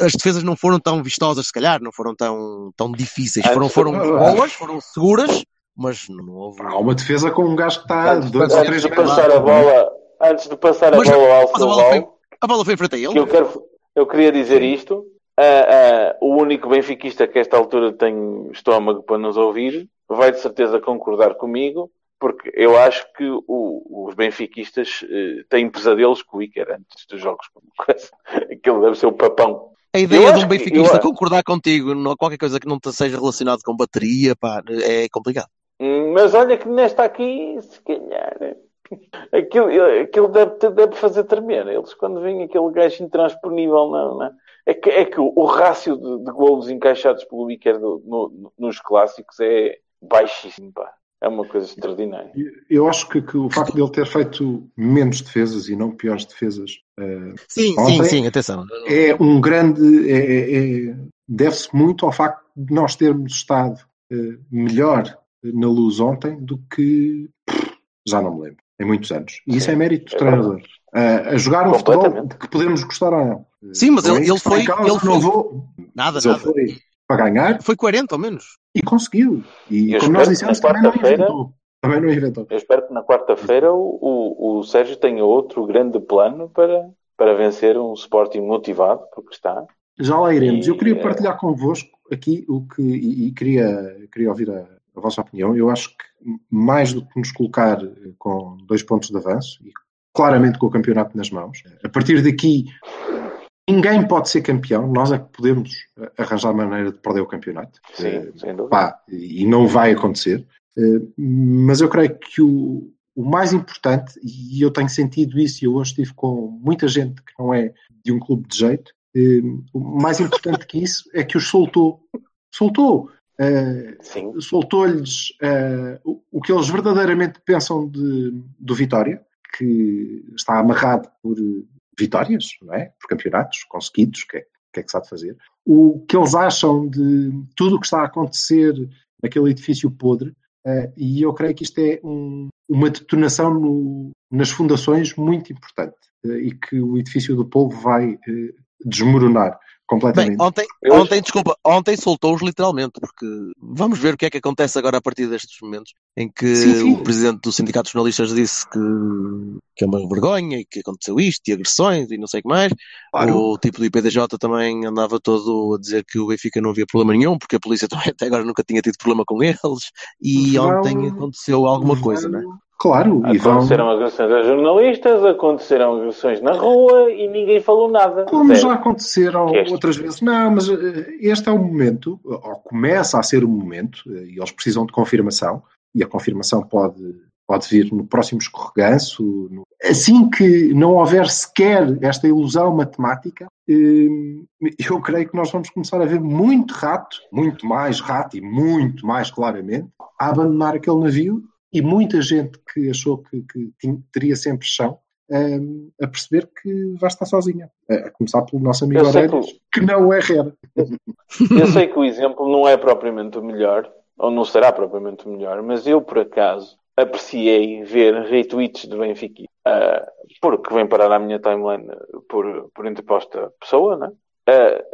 Speaker 2: As defesas não foram tão vistosas, se calhar, não foram tão, tão difíceis. Foram, foram
Speaker 3: Ah,
Speaker 2: boas, foram seguras, mas não houve.
Speaker 3: Há uma defesa com um gajo que está
Speaker 1: Antes,
Speaker 3: dois ou
Speaker 1: antes
Speaker 3: três
Speaker 1: de passar a bola, antes de passar a
Speaker 2: Mas-
Speaker 1: bola ao
Speaker 2: a bola
Speaker 1: Silval,
Speaker 2: foi- A bola foi em frente a
Speaker 1: que eu,
Speaker 2: ele.
Speaker 1: quero, eu queria dizer isto. Ah, ah, o único benfiquista que a esta altura tem estômago para nos ouvir vai de certeza concordar comigo, porque eu acho que o- os benfiquistas eh, têm pesadelos com o Iker antes dos jogos. Aquilo deve ser o papão.
Speaker 2: A
Speaker 1: Eu
Speaker 2: ideia de
Speaker 1: acho
Speaker 2: um
Speaker 1: que-
Speaker 2: benfiquista
Speaker 1: eu-
Speaker 2: concordar contigo, não, qualquer coisa que não te seja relacionado com bateria, pá, é complicado.
Speaker 1: Hum, Mas olha que nesta aqui, se calhar, aquilo, aquilo deve, deve fazer tremer. Eles, quando vêm aquele gajo intransponível, não, não. É que, é que o, o rácio de, de golos encaixados pelo Iker do- no- no- nos clássicos é baixíssimo, pá. É uma coisa extraordinária.
Speaker 3: Eu acho que, que o facto de ele ter feito menos defesas e não piores defesas eh,
Speaker 2: Sim,
Speaker 3: Ontem-
Speaker 2: sim, sim, atenção.
Speaker 3: é um grande. é- é- é- Deve-se muito ao facto de nós termos estado eh, melhor na luz ontem do que já não me lembro, em muitos anos. E isso é mérito do treinador. Uh, a jogar um futebol que podemos gostar ou não.
Speaker 2: Sim, mas ele, ele foi.
Speaker 3: Causa,
Speaker 2: ele foi...
Speaker 3: Não vou,
Speaker 2: nada, nada.
Speaker 3: Foi para ganhar.
Speaker 2: Foi 40 ao menos.
Speaker 3: E conseguiu. E
Speaker 1: Eu
Speaker 3: como nós dissemos, também não
Speaker 1: quarta-feira-
Speaker 3: inventou. Também não inventou.
Speaker 1: Eu espero que na quarta-feira o, o, o Sérgio tenha outro grande plano para, para vencer um Sporting motivado, porque está.
Speaker 3: Já lá iremos.
Speaker 1: E,
Speaker 3: Eu queria
Speaker 1: eh,
Speaker 3: partilhar convosco aqui o que, e, e queria, queria ouvir a, a vossa opinião. Eu acho que mais do que nos colocar eh, com dois pontos de avanço, e claramente com o campeonato nas mãos, a partir daqui ninguém pode ser campeão, nós é que podemos eh, arranjar maneira de perder o campeonato.
Speaker 1: Sim,
Speaker 3: Eh,
Speaker 1: sem dúvida.
Speaker 3: pá, e não vai acontecer. Mas eu creio que o, o mais importante, e eu tenho sentido isso, e eu hoje estive com muita gente que não é de um clube de jeito, o mais importante que isso é que os soltou. Soltou.
Speaker 1: Sim,
Speaker 3: soltou-lhes eh, o, o que eles verdadeiramente pensam de, do Vitória, que está amarrado por eh, vitórias, não é? Por campeonatos conseguidos, que é, que é que sabe fazer. O que eles acham de tudo o que está a acontecer naquele edifício podre, eh, e eu creio que isto é um- uma detonação no- nas fundações muito importante, e que o edifício do povo vai desmoronar
Speaker 2: Bem,
Speaker 3: completamente.
Speaker 2: ontem,
Speaker 1: Eu-
Speaker 2: ontem, desculpa, ontem soltou-os literalmente, porque vamos ver o que é que acontece agora a partir destes momentos em que
Speaker 3: Sim, sim.
Speaker 2: o presidente do Sindicato de Jornalistas disse que, que é uma vergonha e que aconteceu isto e agressões e não sei o que mais.
Speaker 3: Claro.
Speaker 2: O tipo do IPDJ também andava todo a dizer que o Benfica não havia problema nenhum, porque a polícia também até agora nunca tinha tido problema com eles. E
Speaker 3: Vão-
Speaker 2: ontem aconteceu alguma coisa,
Speaker 3: Vão-
Speaker 2: não é?
Speaker 3: Claro, e vão,
Speaker 1: aconteceram agressões a jornalistas, aconteceram agressões na rua e ninguém falou nada.
Speaker 3: Como já aconteceram
Speaker 1: este.
Speaker 3: outras vezes. Não, mas eh, este é o momento, ou começa a ser o momento, eh, e eles precisam de confirmação, e a confirmação pode, pode vir no próximo escorreganço. no- Assim que não houver sequer esta ilusão matemática, eh, eu creio que nós vamos começar a ver muito rato, muito mais rato e muito mais claramente, a abandonar aquele navio, e muita gente que achou que, que tinha- teria sempre chão, eh, a perceber que vai estar sozinha. A começar pelo nosso amigo
Speaker 1: sei que
Speaker 3: que não é rare.
Speaker 1: Eu sei que o exemplo não é propriamente o melhor, ou não será propriamente o melhor, mas eu, por acaso, apreciei ver retweets do Benfica, ah, porque vem parar à minha timeline por, por interposta pessoa, né? Ah,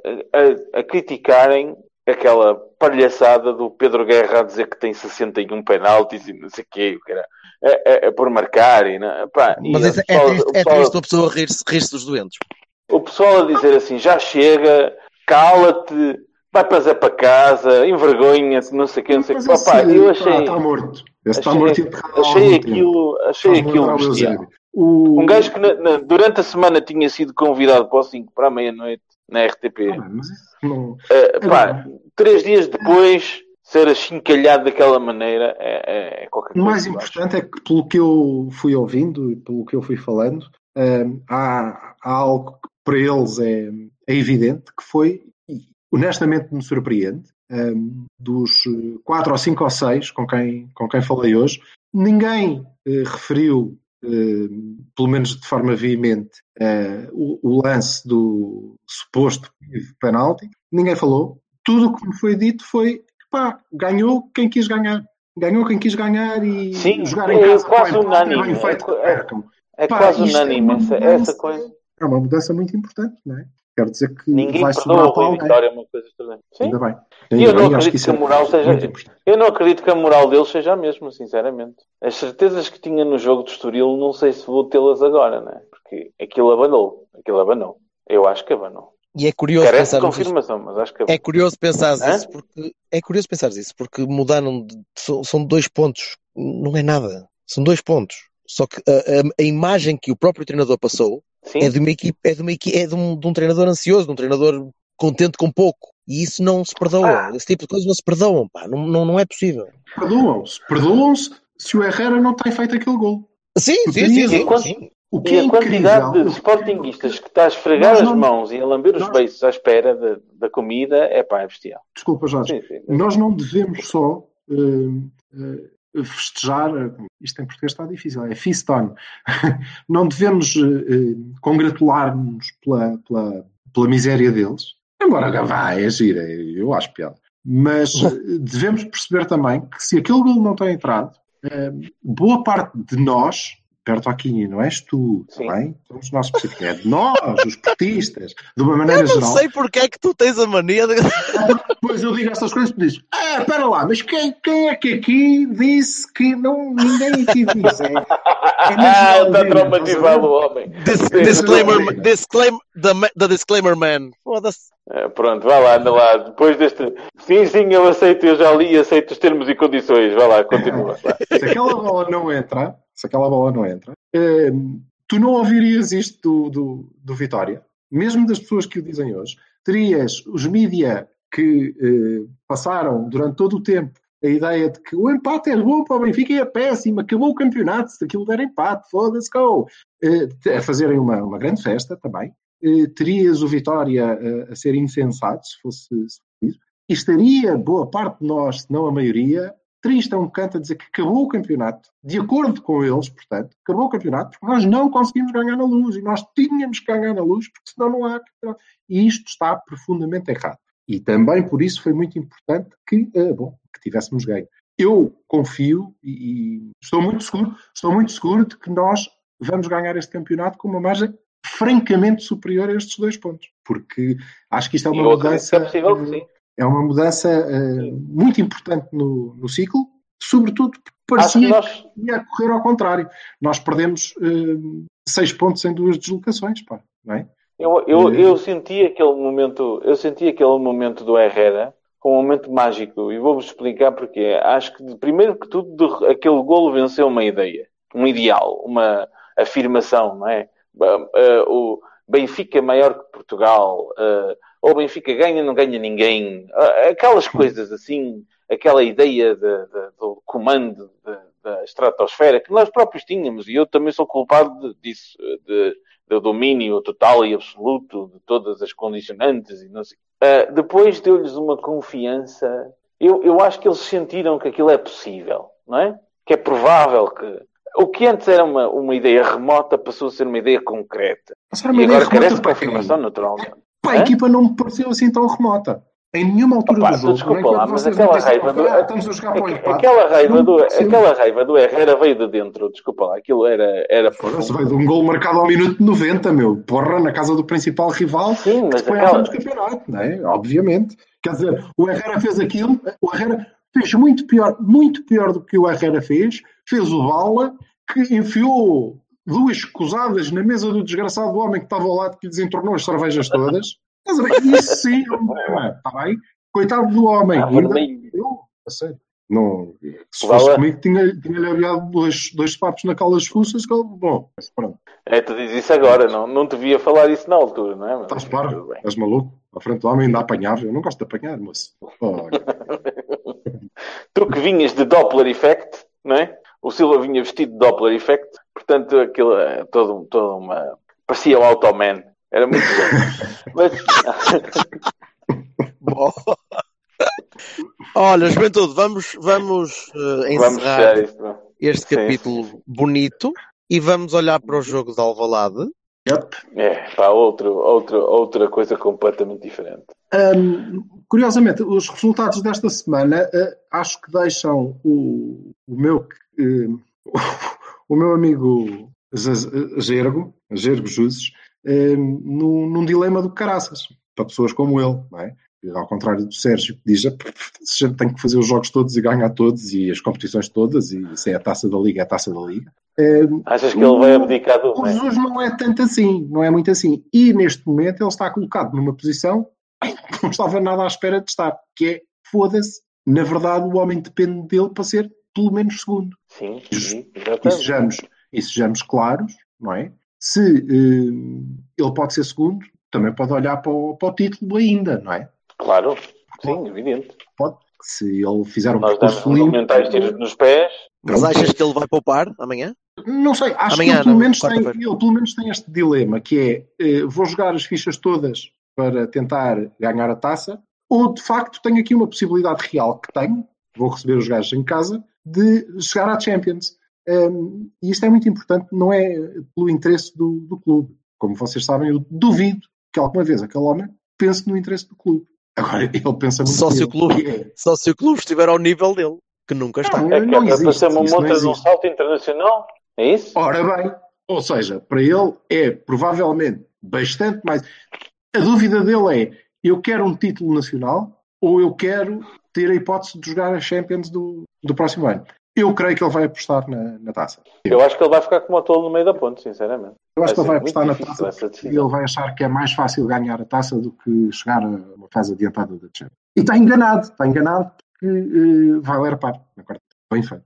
Speaker 1: a, a criticarem aquela palhaçada do Pedro Guerra a dizer que tem 61 penaltis e não sei o quê, o cara, é, é, é por marcar e, não, pá, e
Speaker 2: Mas isso é,
Speaker 1: pessoal-
Speaker 2: triste,
Speaker 1: o
Speaker 2: é
Speaker 1: pessoal-
Speaker 2: triste a pessoa rir-se rir dos doentes.
Speaker 1: o pessoal a dizer assim, já chega, cala-te, vai fazer para casa, envergonha-te, não sei o que, não sei o Papá, eu achei,
Speaker 3: Está morto. Esse está
Speaker 1: achei,
Speaker 3: morto e
Speaker 1: achei aquilo, achei
Speaker 3: Faz-me
Speaker 1: aquilo bestial.
Speaker 3: O-
Speaker 1: Um gajo que na- na- durante a semana tinha sido convidado para o 5 para a meia-noite na RTP.
Speaker 3: Ah, mas isso não-
Speaker 1: Eh, pá, três dias depois, ser achincalhado daquela maneira é, é, é qualquer
Speaker 3: O
Speaker 1: coisa.
Speaker 3: mais
Speaker 1: eu acho.
Speaker 3: importante é que, pelo que eu fui ouvindo e pelo que eu fui falando, hum, há, há algo que para eles é, é evidente, que foi, honestamente me surpreende, hum, dos eh, quatro ou cinco ou seis com quem, com quem falei hoje, ninguém eh, referiu, pelo menos de forma veemente, eh, o, o lance do suposto penalti. Ninguém falou. Tudo o que me foi dito foi pá, ganhou quem quis ganhar. Ganhou quem quis ganhar e
Speaker 1: Sim,
Speaker 3: jogar em
Speaker 1: é
Speaker 3: casa
Speaker 1: quase
Speaker 3: o empate,
Speaker 1: unânime.
Speaker 3: feito
Speaker 1: É- é-. É
Speaker 3: Pá,
Speaker 1: quase
Speaker 3: é
Speaker 1: unânime essa, essa coisa.
Speaker 3: É uma mudança muito importante, não é? Quero dizer que
Speaker 1: Ninguém
Speaker 3: vai sobrar para alguém.
Speaker 1: Vitória, é uma coisa estranha. Sim.
Speaker 3: Ainda bem.
Speaker 1: E
Speaker 3: Ainda
Speaker 1: eu não
Speaker 3: bem, acho
Speaker 1: acredito
Speaker 3: isso
Speaker 1: que a
Speaker 3: é
Speaker 1: moral seja-. Eu não acredito que a moral dele seja a mesma, sinceramente. As certezas que tinha no jogo do Estoril, não sei se vou tê-las agora, né? Porque aquilo abanou. Aquilo abanou. Eu acho que abanou.
Speaker 2: E é curioso
Speaker 1: Carece de
Speaker 2: pensar nisso.
Speaker 1: confirmação, mas acho que
Speaker 2: É curioso pensar isso porque é curioso pensar isso porque mudaram de- são, são dois pontos, não é nada. São dois pontos. Só que a, a- a imagem que o próprio treinador passou
Speaker 1: Sim,
Speaker 2: é de uma equipe, é de uma equipe, é de um, de um treinador ansioso, de um treinador contente com pouco. E isso não se perdoa.
Speaker 1: Ah.
Speaker 2: Esse tipo de coisas não se perdoam, pá. Não, não, não é possível.
Speaker 3: Perdoam-se. Perdoam-se se o Herrera não tem feito aquele gol.
Speaker 2: Sim, sim, sim,
Speaker 3: e
Speaker 2: sim, sim.
Speaker 3: O que
Speaker 1: E
Speaker 3: é
Speaker 1: a quantidade
Speaker 3: incrível,
Speaker 1: de sportinguistas que está a esfregar
Speaker 3: Nós
Speaker 1: as
Speaker 3: não-
Speaker 1: mãos e a lamber os
Speaker 3: nós-
Speaker 1: beiços à espera da- da comida é pá, é bestial.
Speaker 3: Desculpa, Jorge.
Speaker 1: Sim, sim.
Speaker 3: Nós não devemos só eh, eh, festejar, isto em português está difícil, é feast on. não devemos eh, eh, congratular-nos pela, pela, pela miséria deles, embora vá, é gira, eu acho piada. Mas eh, devemos perceber também que se aquele gol não tem entrado, eh, boa parte de nós, perto aqui, não és tu,
Speaker 1: Sim.
Speaker 3: também, somos nós específicos, é de nós, os portistas, de uma maneira
Speaker 2: Eu não
Speaker 3: geral.
Speaker 2: sei porque é que tu tens a mania de.
Speaker 3: Depois eu digo estas coisas e dizes, ah, espera lá, mas quem, quem é que aqui disse que não, ninguém aqui disse? É, é
Speaker 1: Ah,
Speaker 3: na
Speaker 1: está
Speaker 3: geral,
Speaker 1: traumatizado o homem.
Speaker 2: Dis- disclaimer,
Speaker 3: sim.
Speaker 2: disclaim, the, the disclaimer man. Foda-se.
Speaker 1: É, pronto, vá lá, anda lá. Depois deste. Sim, sim, eu aceito, eu já li e aceito os termos e condições. Vá lá, continua.
Speaker 3: Se aquela bola não entra, se aquela bola não entra, hum, tu não ouvirias isto do, do, do Vitória, mesmo das pessoas que o dizem hoje. Terias os mídia que eh, passaram durante todo o tempo a ideia de que o empate é bom para o Benfica e é péssimo, acabou o campeonato, se aquilo der empate, foda-se, go! Eh, a fazerem uma, uma grande festa também. Eh, terias o Vitória eh, a ser insensato, se fosse se fosse isso. E estaria boa parte de nós, se não a maioria, triste a um canto a dizer que acabou o campeonato, de acordo com eles, portanto, acabou o campeonato, porque nós não conseguimos ganhar na luz e nós tínhamos que ganhar na luz, porque senão não há campeonato. E isto está profundamente errado. E também por isso foi muito importante que, eh, bom, que tivéssemos ganho. Eu confio e, e estou muito seguro, estou muito seguro de que nós vamos ganhar este campeonato com uma margem francamente superior a estes dois pontos, porque acho que isto é uma mudança
Speaker 1: é possível que sim.
Speaker 3: É uma mudança eh, muito importante no, no ciclo, sobretudo porque
Speaker 1: Acho
Speaker 3: parecia
Speaker 1: que nós.
Speaker 3: que ia correr ao contrário. Nós perdemos eh, seis pontos em duas deslocações, pá, não é?
Speaker 1: Eu, eu,
Speaker 3: Eh.
Speaker 1: eu senti aquele momento, eu senti aquele momento do Herrera como um momento mágico e vou-vos explicar porque acho que primeiro que tudo de- aquele golo venceu uma ideia, um ideal, uma afirmação, não é? O Benfica é maior que Portugal, ou o Benfica ganha, não ganha ninguém, Ah, aquelas coisas assim, aquela ideia de- de- do comando de- da estratosfera que nós próprios tínhamos e eu também sou culpado disso, de, do domínio total e absoluto de todas as condicionantes e não sei. Ah, depois deu-lhes uma confiança. Eu, eu acho que eles sentiram que aquilo é possível, não é? Que é provável que. O que antes era uma, uma ideia remota passou a ser uma ideia concreta.
Speaker 3: Passar
Speaker 1: E
Speaker 3: uma ideia
Speaker 1: agora carece de confirmação, naturalmente.
Speaker 3: Pá, a
Speaker 1: Hã?
Speaker 3: equipa não me pareceu assim tão remota. Em nenhuma altura
Speaker 1: Opa,
Speaker 3: do jogo.
Speaker 1: desculpa
Speaker 3: é?
Speaker 1: lá, mas
Speaker 3: vocês
Speaker 1: aquela
Speaker 3: me dizem,
Speaker 1: raiva do-
Speaker 3: "Ah, a.
Speaker 1: Aquela raiva, do, aquela raiva do Herrera veio de dentro, desculpa lá, aquilo era, era
Speaker 3: Foda-se,
Speaker 1: profundo.
Speaker 3: veio de um gol marcado ao minuto 90, meu. Porra, na casa do principal rival.
Speaker 1: Sim,
Speaker 3: que
Speaker 1: mas
Speaker 3: se à
Speaker 1: aquela,
Speaker 3: frente do campeonato, não é? Obviamente. Quer dizer, o Herrera fez aquilo, o Herrera fez muito pior, muito pior do que o Herrera fez, fez o Bala, que enfiou duas escusadas na mesa do desgraçado homem que estava ao lado que desentornou as cervejas todas. Estás a ver? Isso sim é um problema, está bem? Coitado do homem.
Speaker 1: Ah,
Speaker 3: Ainda- eu, a sério. Não, se fosse comigo, tinha- tinha-lhe aviado dois, dois papos naquelas fuças. Que, bom, pronto.
Speaker 1: é, tu dizes isso agora, não, não devia falar isso na altura, não é? Mas,
Speaker 3: Estás
Speaker 1: bem.
Speaker 3: És maluco? À frente do homem ainda apanhava. Eu não gosto de apanhar, moço. Oh,
Speaker 1: Tu que vinhas de Doppler Effect, não é? O Silva vinha vestido de Doppler Effect, portanto aquilo é todo, todo uma. parecia o Automan. Era muito bom. Mas,
Speaker 2: Bom. Olha, Juventude, vamos, vamos
Speaker 1: vamos
Speaker 2: encerrar
Speaker 1: fechar isto.
Speaker 2: este
Speaker 1: Sim.
Speaker 2: capítulo bonito e vamos olhar para o jogo de Alvalade.
Speaker 3: yep.
Speaker 1: É, pá, outro, outro, outra coisa completamente diferente.
Speaker 3: Hum, curiosamente, os resultados desta semana eh, acho que deixam o, o meu eh, o meu amigo Gergo, Gergo Juzes, eh, num, num dilema do caraças, para pessoas como ele, não é? Ao contrário do Sérgio, que diz se a gente tem que fazer os jogos todos e ganhar todos e as competições todas, e se é a taça da Liga, é a taça da Liga. Eh,
Speaker 1: Achas que ele vai abdicar do.
Speaker 3: o? Jesus não é tanto assim, não é muito assim. E neste momento ele está colocado numa posição que não estava nada à espera de estar, que é foda-se. Na verdade, o homem depende dele para ser pelo menos segundo.
Speaker 1: Sim, sim,
Speaker 3: E
Speaker 1: exatamente.
Speaker 3: sejamos, e sejamos claros, não é? Se eh, ele pode ser segundo, também pode olhar para o, para o título ainda, não é?
Speaker 1: Claro, sim, evidente.
Speaker 3: Pode. Se ele fizer um
Speaker 1: Nós
Speaker 3: percurso limpo.
Speaker 1: monumentais tiros nos pés.
Speaker 2: Mas
Speaker 3: pronto.
Speaker 2: achas que ele vai poupar amanhã?
Speaker 3: Não sei, acho
Speaker 2: Amanhã,
Speaker 3: que ele pelo,
Speaker 2: não,
Speaker 3: menos tem, ele pelo menos tem este dilema, que é eh, vou jogar as fichas todas para tentar ganhar a taça, ou de facto tenho aqui uma possibilidade real que tenho, vou receber os gajos em casa, de chegar à Champions. Um, e isto é muito importante, não é pelo interesse do, do clube. Como vocês sabem, eu duvido que alguma vez aquele homem pense no interesse do clube. Agora, ele pensa muito
Speaker 2: Só se o clube-
Speaker 3: É.
Speaker 2: Só se o clube estiver ao nível dele, que nunca está.
Speaker 3: Não,
Speaker 1: É que é
Speaker 3: não
Speaker 1: para
Speaker 3: existe,
Speaker 1: fazer uma
Speaker 3: isso não
Speaker 1: monta de um salto internacional? É isso?
Speaker 3: Ora bem, ou seja, para ele é provavelmente bastante mais. A dúvida dele é: eu quero um título nacional ou eu quero ter a hipótese de jogar a Champions do, do próximo ano? Eu creio que ele vai apostar na, na taça.
Speaker 1: Eu acho que ele vai ficar como o tolo no meio da ponte, sinceramente.
Speaker 3: Eu acho que ele vai apostar na taça
Speaker 1: decisão.
Speaker 3: ele vai achar que é mais fácil ganhar a taça do que chegar a uma fase adiantada da Champions. E está enganado, está enganado porque eh, vai ler a par na quarta. Bem feito.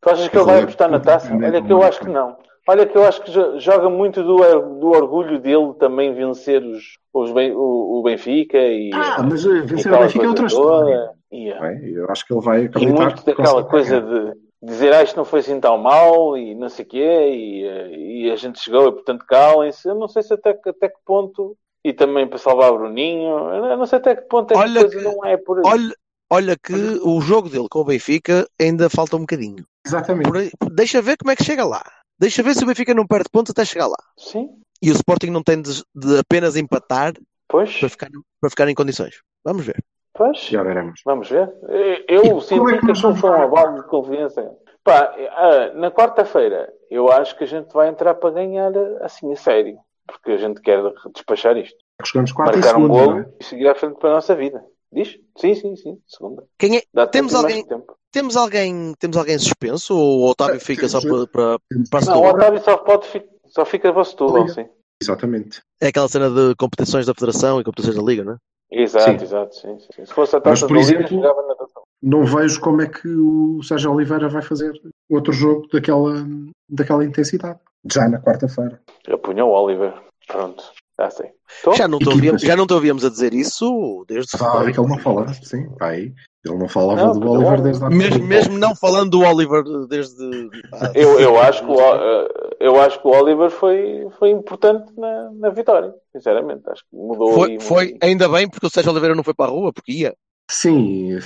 Speaker 1: Tu achas que ele vai apostar na taça? Olha que eu acho que não. Olha que eu acho que jo- joga muito do, do orgulho dele também vencer os, os o, o Benfica e,
Speaker 3: Ah, mas eh,
Speaker 1: e
Speaker 3: vencer o Benfica é outra história.
Speaker 1: E,
Speaker 3: não é? Eu acho que ele vai
Speaker 1: e
Speaker 3: acreditar
Speaker 1: muito
Speaker 3: que
Speaker 1: daquela coisa
Speaker 3: ganhar.
Speaker 1: de dizer ah, isto não foi assim tão mal e não sei o quê e, eh, e a gente chegou e portanto calem-se. Eu não sei se até, que- até que ponto e também para salvar o Bruninho. Eu não sei até que ponto é que
Speaker 2: Olha que-
Speaker 1: não é por aí.
Speaker 2: Olha, olha que o jogo dele com o Benfica ainda falta um bocadinho.
Speaker 3: Exatamente.
Speaker 2: Por aí- deixa ver como é que chega lá. Deixa ver se o Benfica não perde pontos até chegar lá.
Speaker 1: Sim,
Speaker 2: E o Sporting não tem de, de apenas empatar
Speaker 1: pois,
Speaker 2: para ficar, para ficar em condições. Vamos ver.
Speaker 1: Pois.
Speaker 3: Já veremos.
Speaker 1: Vamos ver. Eu
Speaker 3: E
Speaker 1: senti
Speaker 3: é que
Speaker 1: foi um
Speaker 3: jogar?
Speaker 1: abalo de confiança. Pá, ah, na quarta-feira, eu acho que a gente vai entrar para ganhar assim a sério. Porque a gente quer despachar isto.
Speaker 3: Jogamos 4 e
Speaker 1: Marcar um
Speaker 3: segundo,
Speaker 1: golo
Speaker 3: é?
Speaker 1: e seguir à frente para a nossa vida. Diz? Sim, sim, sim. Segunda.
Speaker 2: Quem é-
Speaker 1: Dá
Speaker 2: Temos alguém-
Speaker 1: tempo.
Speaker 2: Temos alguém, temos alguém suspenso ou o Otávio
Speaker 3: Ah,
Speaker 2: fica só para, para, para
Speaker 1: Não, o? Otávio só, pode só fica para Setúbal, sim.
Speaker 3: Exatamente.
Speaker 2: É aquela cena de competições da Federação e competições da Liga, não é?
Speaker 1: Exato,
Speaker 3: Sim.
Speaker 1: exato. Sim, sim. Se fosse a
Speaker 3: Mas,
Speaker 1: taça
Speaker 3: por
Speaker 1: da Liga,
Speaker 3: exemplo. Não vejo como é que o Sérgio Oliveira vai fazer outro jogo daquela, daquela intensidade. Já na quarta-feira.
Speaker 1: Eu punha o Oliver. Pronto, já sei. Tô?
Speaker 2: Já não, te ouvíamos, já não te ouvíamos a dizer isso desde
Speaker 3: Sabe que ele não falava, sim, aí. Ele não falava
Speaker 1: Não,
Speaker 3: do Oliver desde há
Speaker 2: mesmo, mesmo não falando do Oliver desde.
Speaker 1: Eu, eu, acho que o, eh, eu acho que o Oliver foi, foi importante na, na vitória, sinceramente. Acho que mudou
Speaker 2: foi,
Speaker 1: aí
Speaker 2: foi
Speaker 1: muito.
Speaker 2: ainda bem porque o Sérgio Oliveira não foi para a rua, porque ia.
Speaker 3: Sim,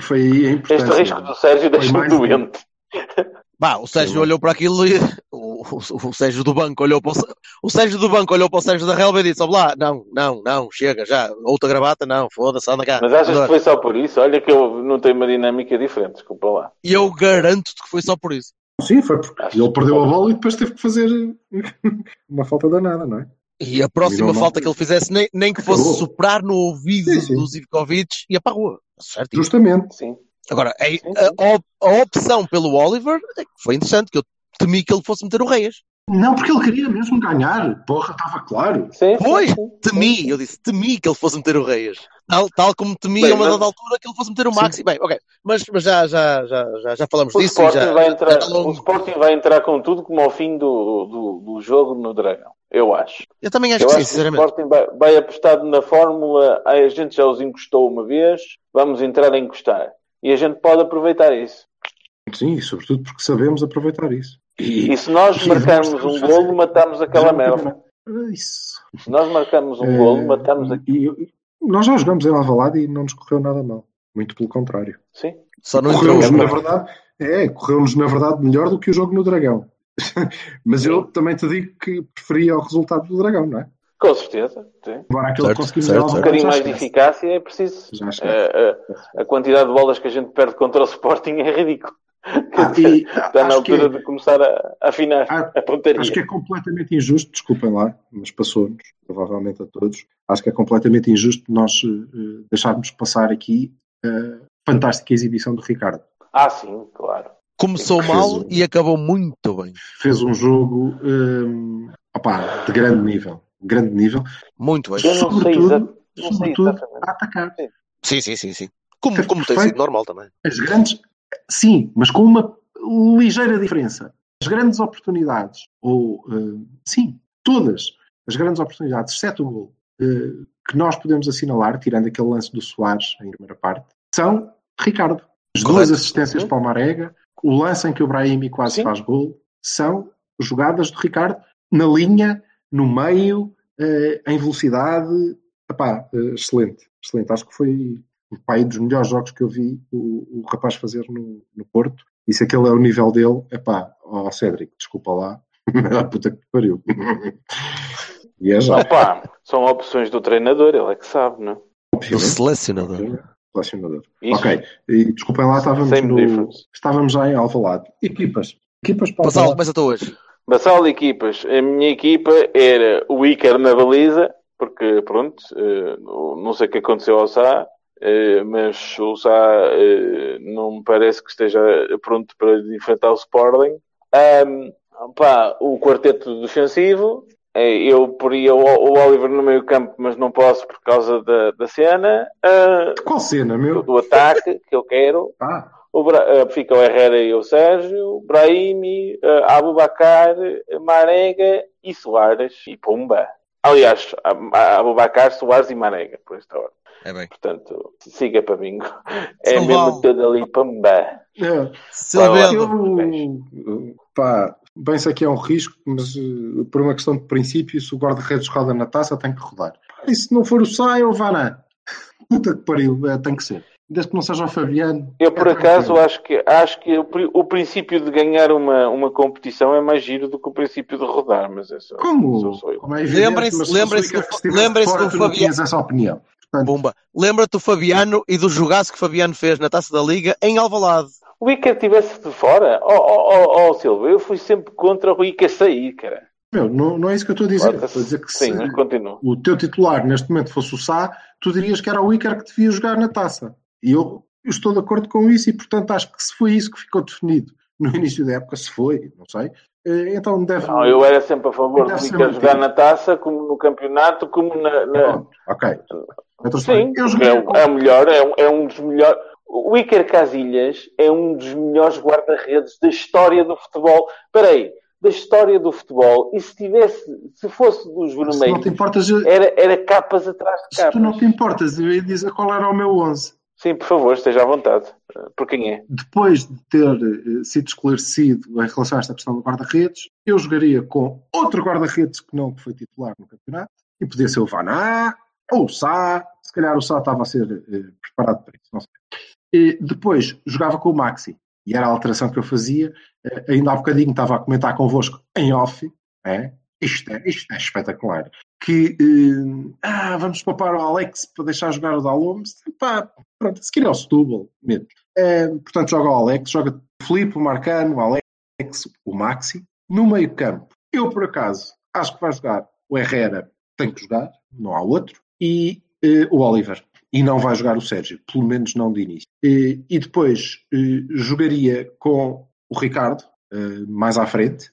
Speaker 3: foi aí a
Speaker 1: Este
Speaker 3: importância.
Speaker 1: risco do Sérgio deixa-me
Speaker 3: mais-
Speaker 1: doente.
Speaker 2: Bah, o Sérgio
Speaker 3: Sim.
Speaker 2: olhou para aquilo e o, o, o Sérgio do banco olhou para o, o Sérgio do banco olhou para o Sérgio da Relva e disse: "Ó lá, não, não, não, chega já, outra gravata, não, foda-se, anda cá.
Speaker 1: Mas achas que
Speaker 2: Agora."
Speaker 1: foi só por isso? Olha que eu não tenho uma dinâmica diferente, desculpa lá.
Speaker 2: E eu garanto-te que foi só por isso.
Speaker 3: Sim, foi porque
Speaker 1: Acho
Speaker 3: ele perdeu
Speaker 1: que-
Speaker 3: a bola e depois teve que fazer uma falta danada, não é?
Speaker 2: E a próxima
Speaker 3: Dominou
Speaker 2: falta que ele fizesse, nem, nem que fosse
Speaker 3: Acabou.
Speaker 2: soprar no ouvido
Speaker 3: Sim, sim.
Speaker 2: do Zivkovic, ia para a rua. Certo?
Speaker 3: Justamente.
Speaker 1: Sim.
Speaker 2: Agora, a,
Speaker 1: sim.
Speaker 2: a, op- a opção pelo Oliver é foi interessante, que eu temi que ele fosse meter o Reis.
Speaker 3: Não, porque ele queria mesmo ganhar. Porra, estava claro.
Speaker 1: Sim,
Speaker 2: Pois,
Speaker 1: sim, sim.
Speaker 2: Temi, eu disse, temi que ele fosse meter o Reis. Tal, tal como temi
Speaker 1: Bem,
Speaker 2: a uma
Speaker 1: mas-
Speaker 2: dada altura que ele fosse meter o
Speaker 3: Sim.
Speaker 2: Maxi. Bem, ok. Mas, mas já, já, já, já, já falamos
Speaker 1: O
Speaker 2: disso.
Speaker 1: Sporting,
Speaker 2: já,
Speaker 1: vai
Speaker 2: já
Speaker 1: entrar,
Speaker 2: está longo.
Speaker 1: o Sporting vai entrar com tudo como ao fim do, do, do jogo no Dragão. Eu acho.
Speaker 2: Eu também acho
Speaker 1: Eu
Speaker 2: que sim,
Speaker 1: acho que o
Speaker 2: sinceramente.
Speaker 1: Sporting vai, vai apostar na fórmula. "Ai, a gente já os encostou uma vez, vamos entrar a encostar. E a gente pode aproveitar isso.
Speaker 3: Sim, e sobretudo porque sabemos aproveitar isso.
Speaker 1: E se nós marcarmos um
Speaker 3: fazer-
Speaker 1: golo, matamos aquela merda.
Speaker 3: Isso.
Speaker 1: Se nós marcarmos um
Speaker 3: É,
Speaker 1: golo, matamos aquilo.
Speaker 3: e- e- nós já jogamos em Alvalade e não nos correu nada mal. Muito pelo contrário.
Speaker 1: Sim.
Speaker 2: Só não.
Speaker 3: Correu-nos, na verdade, é, correu-nos, na verdade, melhor do que o jogo no Dragão. Mas eu também te digo que preferia o resultado do Dragão, não é?
Speaker 1: Com certeza. Sim.
Speaker 3: Agora aquele
Speaker 2: Certo,
Speaker 3: que conseguimos
Speaker 2: certo,
Speaker 3: em
Speaker 1: Um
Speaker 2: certo.
Speaker 1: Bocadinho mais de eficácia é preciso.
Speaker 3: Já esquece.
Speaker 1: Eh, eh, a quantidade de bolas que a gente perde contra o Sporting é ridículo.
Speaker 3: Ah, e
Speaker 1: Está na altura
Speaker 3: é,
Speaker 1: de começar a a afinar
Speaker 3: Ah,
Speaker 1: a pontaria.
Speaker 3: acho que é completamente injusto, desculpem lá, mas passou-nos, provavelmente a todos, acho que é completamente injusto nós eh, deixarmos passar aqui a fantástica exibição do Ricardo.
Speaker 1: Ah, sim, claro.
Speaker 2: Começou mal
Speaker 3: um-
Speaker 2: e acabou muito bem.
Speaker 3: Fez um jogo hum, opá, de grande nível. Grande nível.
Speaker 2: Muito bem.
Speaker 3: Sobretudo- Sobretudo a atacar.
Speaker 2: Sim, sim, sim, sim. Como, como tem sido normal também.
Speaker 3: As grandes, sim, mas com uma ligeira diferença. As grandes oportunidades, ou eh, sim, todas as grandes oportunidades, exceto o gol, eh, que nós podemos assinalar, tirando aquele lance do Soares em primeira parte, são de Ricardo. As duas
Speaker 2: Correto.
Speaker 3: assistências
Speaker 1: Uhum.
Speaker 3: para o Marega, o lance em que o Brahimi quase
Speaker 1: Sim.
Speaker 3: faz gol, são jogadas de Ricardo na linha, no meio, eh, em velocidade. Epá, eh, excelente, excelente. Acho que foi um dos melhores jogos que eu vi o, o rapaz fazer no, no Porto. E se aquele é o nível dele, é pá, ó Cédric, desculpa lá, a puta que te pariu. e é já.
Speaker 1: Opa, são opções do treinador, ele é que sabe, não é?
Speaker 3: Obviamente.
Speaker 2: selecionador.
Speaker 3: Selecionador.
Speaker 1: Isso.
Speaker 3: Ok. E, desculpem lá, estávamos,
Speaker 1: Same
Speaker 3: no,
Speaker 1: difference.
Speaker 3: estávamos já em Alvalade. Equipas. Equipas para
Speaker 2: Passal, começa tu hoje.
Speaker 1: Basal de equipas. A minha equipa era o Iker na baliza, porque, pronto, eh, não sei o que aconteceu ao Sá, eh, mas o Sá eh, não me parece que esteja pronto para enfrentar o Sporting. Ahm, pá, o quarteto defensivo, eu poria o, Oliver no meio campo, mas não posso por causa da, da cena. Ah,
Speaker 3: Qual cena,
Speaker 1: do,
Speaker 3: meu?
Speaker 1: do ataque que eu quero.
Speaker 3: Ah,
Speaker 1: Bra- eh, fica o Herrera e o Sérgio, o Brahimi, uh, Abubacar, Marega e Soares e Pumba. Aliás, Abubacar, Soares e Marega, por esta hora.
Speaker 2: É bem.
Speaker 1: Portanto, siga para bingo. É
Speaker 2: Silval.
Speaker 1: mesmo tudo ali Pumba.
Speaker 3: é. Eu, pá, bem sei que é um risco, mas eh, por uma questão de princípio, se o guarda-redes roda na taça, tem que rodar. E se não for o Sá, é o Varane. Puta que pariu, é, tem que ser. Desde que não seja o Fabiano.
Speaker 1: Eu, por
Speaker 3: é
Speaker 1: acaso, acho que, acho que o, o princípio de ganhar uma, uma competição é mais giro do que o princípio de rodar, mas é só,
Speaker 3: Como? Como é
Speaker 2: Lembrem-se-
Speaker 3: o Iker
Speaker 2: do-
Speaker 3: fora,
Speaker 2: do Fabiano.
Speaker 3: essa opinião. Portanto,
Speaker 2: Pumba. Lembra-te do Fabiano e do jogaço que o Fabiano fez na Taça da Liga em Alvalade.
Speaker 1: O Iker estivesse de fora, ó oh, oh, oh, Silva, eu fui sempre contra o Iker sair, cara.
Speaker 3: meu, não, não é isso que eu estou a dizer. Estou a dizer que
Speaker 1: Sim,
Speaker 3: se
Speaker 1: continua.
Speaker 3: o teu titular neste momento fosse o Sá, tu dirias que era o Iker que devia jogar na taça. E eu, eu estou de acordo com isso e, portanto, acho que se foi isso que ficou definido no início da época, se foi, não sei, eh, então deve.
Speaker 1: Não, eu era sempre a favor Iker
Speaker 3: mantido.
Speaker 1: jogar na taça, como no campeonato, como na. na-
Speaker 3: Pronto, ok. História.
Speaker 1: Sim, é, o- é melhor, é um, é um dos melhores. O Iker Casilhas é um dos melhores guarda-redes da história do futebol. Espera aí, da história do futebol. E se tivesse, se fosse dos
Speaker 3: se não te
Speaker 1: vermelhos,
Speaker 3: importas,
Speaker 1: era, era capas atrás de
Speaker 3: se tu
Speaker 1: capas.
Speaker 3: não te importas, eu ia dizer qual era o meu 11.
Speaker 1: Sim, por favor, esteja à vontade. Por quem é?
Speaker 3: Depois de ter eh, sido esclarecido em relação a esta questão do guarda-redes, eu jogaria com outro guarda-redes que não foi titular no campeonato, e podia ser o Vaná ou o Sá, se calhar o Sá estava a ser eh, preparado para isso, não sei. E depois jogava com o Maxi, e era a alteração que eu fazia, eh, ainda há bocadinho estava a comentar convosco em off, é? Isto, é, isto é espetacular. Que eh, ah, vamos poupar o Alex para deixar jogar o Dalomos. Pá, pronto, se queria o Setúbal mesmo. Eh, portanto, joga o Alex, joga o Filipe, o Marcano, o Alex, o Maxi. No meio campo, eu por acaso acho que vai jogar o Herrera, tem que jogar, não há outro, e eh, o Oliver. E não vai jogar o Sérgio, pelo menos não de início. Eh, e depois eh, jogaria com o Ricardo, eh, mais à frente,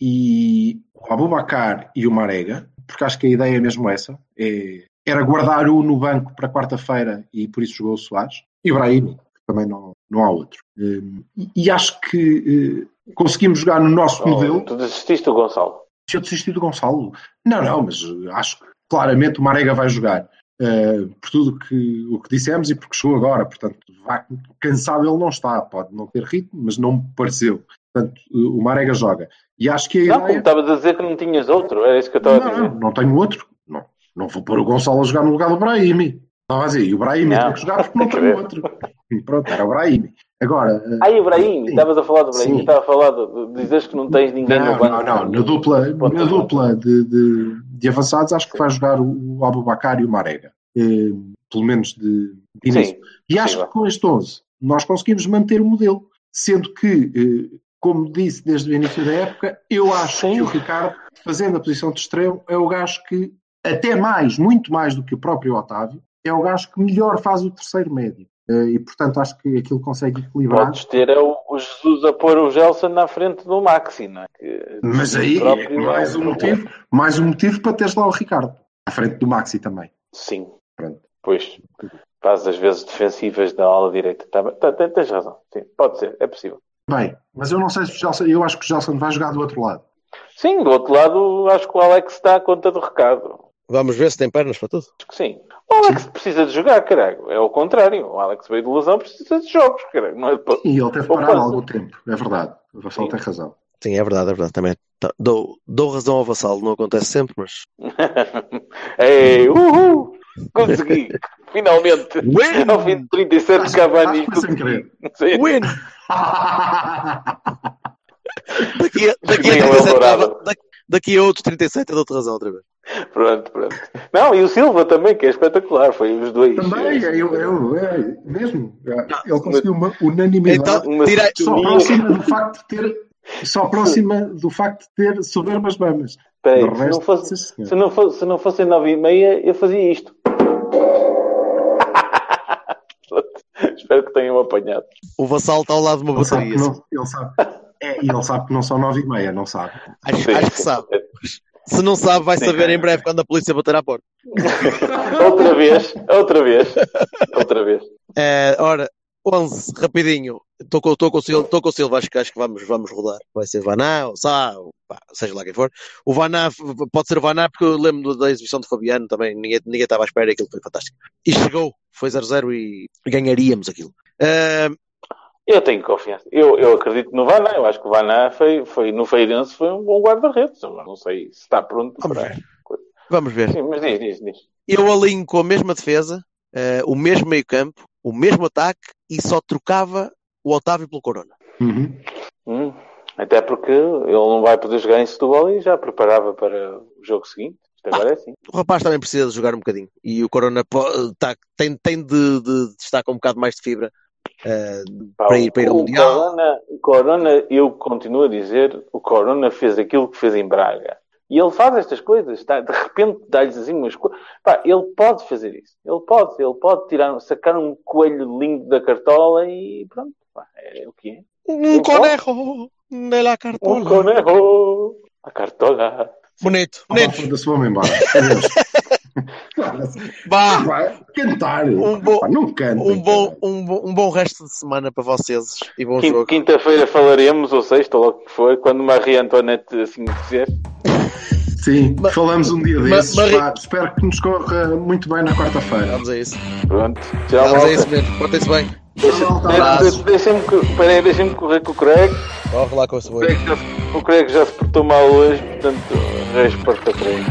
Speaker 3: e o Abubacar e o Marega, porque acho que a ideia é mesmo essa. É, era guardar um no banco para quarta-feira e por isso jogou o Soares. E o Brahimi, que também não, não há outro. Eh, e, e acho que eh, conseguimos jogar no nosso modelo.
Speaker 1: Oh, tu desististe do Gonçalo.
Speaker 3: Se eu desisti do Gonçalo? Não, não, mas eh, acho que claramente o Marega vai jogar. eh, por tudo que, o que dissemos e porque chegou agora. Portanto, vá, cansado ele não está. Pode não ter ritmo, mas não me pareceu. Portanto, o Marega joga. E acho que a
Speaker 1: Não, como
Speaker 3: ideia...
Speaker 1: estavas a dizer que não tinhas outro, era isso que eu estava a
Speaker 3: Não,
Speaker 1: dizer.
Speaker 3: não, não tenho outro. Não, não vou pôr o Gonçalo a jogar no lugar do Brahimi. Estava a dizer, e o Brahimi
Speaker 1: Não,
Speaker 3: tem que jogar porque não
Speaker 1: tem
Speaker 3: outro. E pronto, era o Brahimi. Agora, eh,
Speaker 1: Ah, Ibrahim,
Speaker 3: Sim.
Speaker 1: estavas a falar do Ibrahim,
Speaker 3: Sim.
Speaker 1: estava a falar de, de dizeres que não tens ninguém
Speaker 3: não,
Speaker 1: no banco.
Speaker 3: não, não, na dupla, na dupla de, de, de avançados acho que vai jogar o, o Abubacar e o Marega. Eh, pelo menos de, de início.
Speaker 1: Sim,
Speaker 3: E acho
Speaker 1: possível.
Speaker 3: que com este 11 nós conseguimos manter o modelo. Sendo que, eh, como disse desde o início da época, eu acho
Speaker 1: Sim.
Speaker 3: que o Ricardo, fazendo a posição de extremo, é o gajo que, até mais, muito mais do que o próprio Otávio, é o gajo que melhor faz o terceiro médio. Eh, e, portanto, acho que aquilo consegue equilibrar.
Speaker 1: podes ter é o, o Jesus a pôr o Gelson na frente do Maxi, não é? Que
Speaker 3: Mas aí é mais
Speaker 1: é
Speaker 3: um motivo, mais um motivo para teres lá o Ricardo, à frente do Maxi também.
Speaker 1: Sim.
Speaker 3: Pronto.
Speaker 1: Pois. Faz as vezes defensivas da ala direita. Tá, tá, tens razão. Sim, pode ser, é possível.
Speaker 3: Bem, mas eu não sei se o Gelson, eu acho que o Gelson vai jogar do outro lado.
Speaker 1: Sim, do outro lado, acho que o Alex está à conta do recado.
Speaker 2: Vamos ver se tem pernas para tudo.
Speaker 1: Acho que sim. O Alex precisa de jogar, caralho. É o contrário. O Alex veio de lesão, precisa de jogos, caralho. Não é de...
Speaker 3: E ele teve parado há algum tempo, é verdade. O Vassal
Speaker 1: Sim.
Speaker 3: tem razão.
Speaker 2: Sim, é verdade, é verdade. Também tá- dou, dou razão ao vassalo, não acontece sempre, mas.
Speaker 1: Ei, uhul! Consegui! Finalmente!
Speaker 2: Win!
Speaker 1: Ao fim de 37
Speaker 3: Acho-
Speaker 1: Cavani.
Speaker 3: acho sem querer.
Speaker 2: Win! Daqui a, daqui a
Speaker 1: Cheguei ao
Speaker 2: 37
Speaker 1: Eldorado.
Speaker 2: Cava- da- daqui a outros 37 eu dou-te razão outra vez.
Speaker 1: Pronto, pronto. Não, e o Silva também, que é espetacular. Foi os dois.
Speaker 3: Também, eu, eu, é, mesmo. Ele conseguiu uma unanimidade.
Speaker 2: Então, tira,
Speaker 3: Só próxima do facto de ter. Só próxima do facto de ter soberbas mamas.
Speaker 1: Peraí, se, não fosse, se, não fosse, se não fossem nove e meia, eu fazia isto. Espero que tenham apanhado.
Speaker 2: o Vassal está ao lado de uma
Speaker 3: Ele
Speaker 2: bateria.
Speaker 3: não, ele, sabe, é, e ele sabe que não são nove e meia, não sabe.
Speaker 2: Acho,
Speaker 1: Sim,
Speaker 2: acho que sabe. Se não sabe, vai
Speaker 1: Sim.
Speaker 2: saber em breve quando a polícia bater à porta.
Speaker 1: outra vez, outra vez, outra vez.
Speaker 2: Eh, ora, 11, rapidinho. Estou com, tô com, o Silva, tô com o Silva, acho que, acho que vamos, vamos rodar. Vai ser Vaná, ou Sá, ou pá, seja lá quem for. O Vaná, pode ser o Vaná, porque eu lembro da exibição de Fabiano também, ninguém, ninguém estava à espera e aquilo foi fantástico. E chegou, foi 0-0 e ganharíamos aquilo. Eh,
Speaker 1: Eu tenho confiança. Eu, eu acredito no Vaná. Eu acho que o Vaná foi, foi, no Feirense foi um bom guarda-redes. Não sei se está pronto
Speaker 2: Vamos
Speaker 1: para...
Speaker 2: ver. vamos ver.
Speaker 1: Sim, mas diz, diz, diz.
Speaker 2: Eu alinho com a mesma defesa, eh, o mesmo meio campo, o mesmo ataque e só trocava o Otávio pelo Corona.
Speaker 3: Uhum.
Speaker 1: Hum, até porque ele não vai poder jogar em Setúbal e já preparava para o jogo seguinte. Isto agora é assim.
Speaker 2: O rapaz também precisa de jogar um bocadinho. E o Corona tá- tem, tem de, de destacar com um bocado mais de fibra eh,
Speaker 1: Pá,
Speaker 2: para ir, para ir ao
Speaker 1: o
Speaker 2: Mundial.
Speaker 1: Corona, o Corona, eu continuo a dizer, o Corona fez aquilo que fez em Braga. E ele faz estas coisas, tá? de repente dá-lhes assim umas coisas. Ele pode fazer isso. Ele pode, ele pode tirar, sacar um coelho lindo da cartola e pronto. Pá, é o que é.
Speaker 2: Um conejo de la
Speaker 1: Um
Speaker 2: cartola.
Speaker 1: conejo, a cartola.
Speaker 2: Bonito,
Speaker 3: Ah,
Speaker 2: bonito.
Speaker 3: foda-se, vamos embora. Vai cantar.
Speaker 2: Um bom-
Speaker 3: não canta.
Speaker 2: um bom, um, bom, um bom resto de semana para vocês e bom
Speaker 1: Quin-
Speaker 2: jogo.
Speaker 1: Quinta-feira falaremos, ou sexta, ou logo que for, quando Maria Antoinette assim quiser.
Speaker 3: Sim, falamos um dia desses.
Speaker 2: Mari-
Speaker 3: pá. Espero que nos corra muito bem na quarta-feira.
Speaker 2: Vamos a isso.
Speaker 1: Pronto. Tchau,
Speaker 2: Vamos a isso mesmo. Portem-se bem.
Speaker 1: Deixem-me peraí, deixem-me correr com o Craig.
Speaker 2: Corre lá com a
Speaker 1: O
Speaker 2: sua.
Speaker 1: Craig O Craig já se portou mal hoje, portanto, reis porta Craig.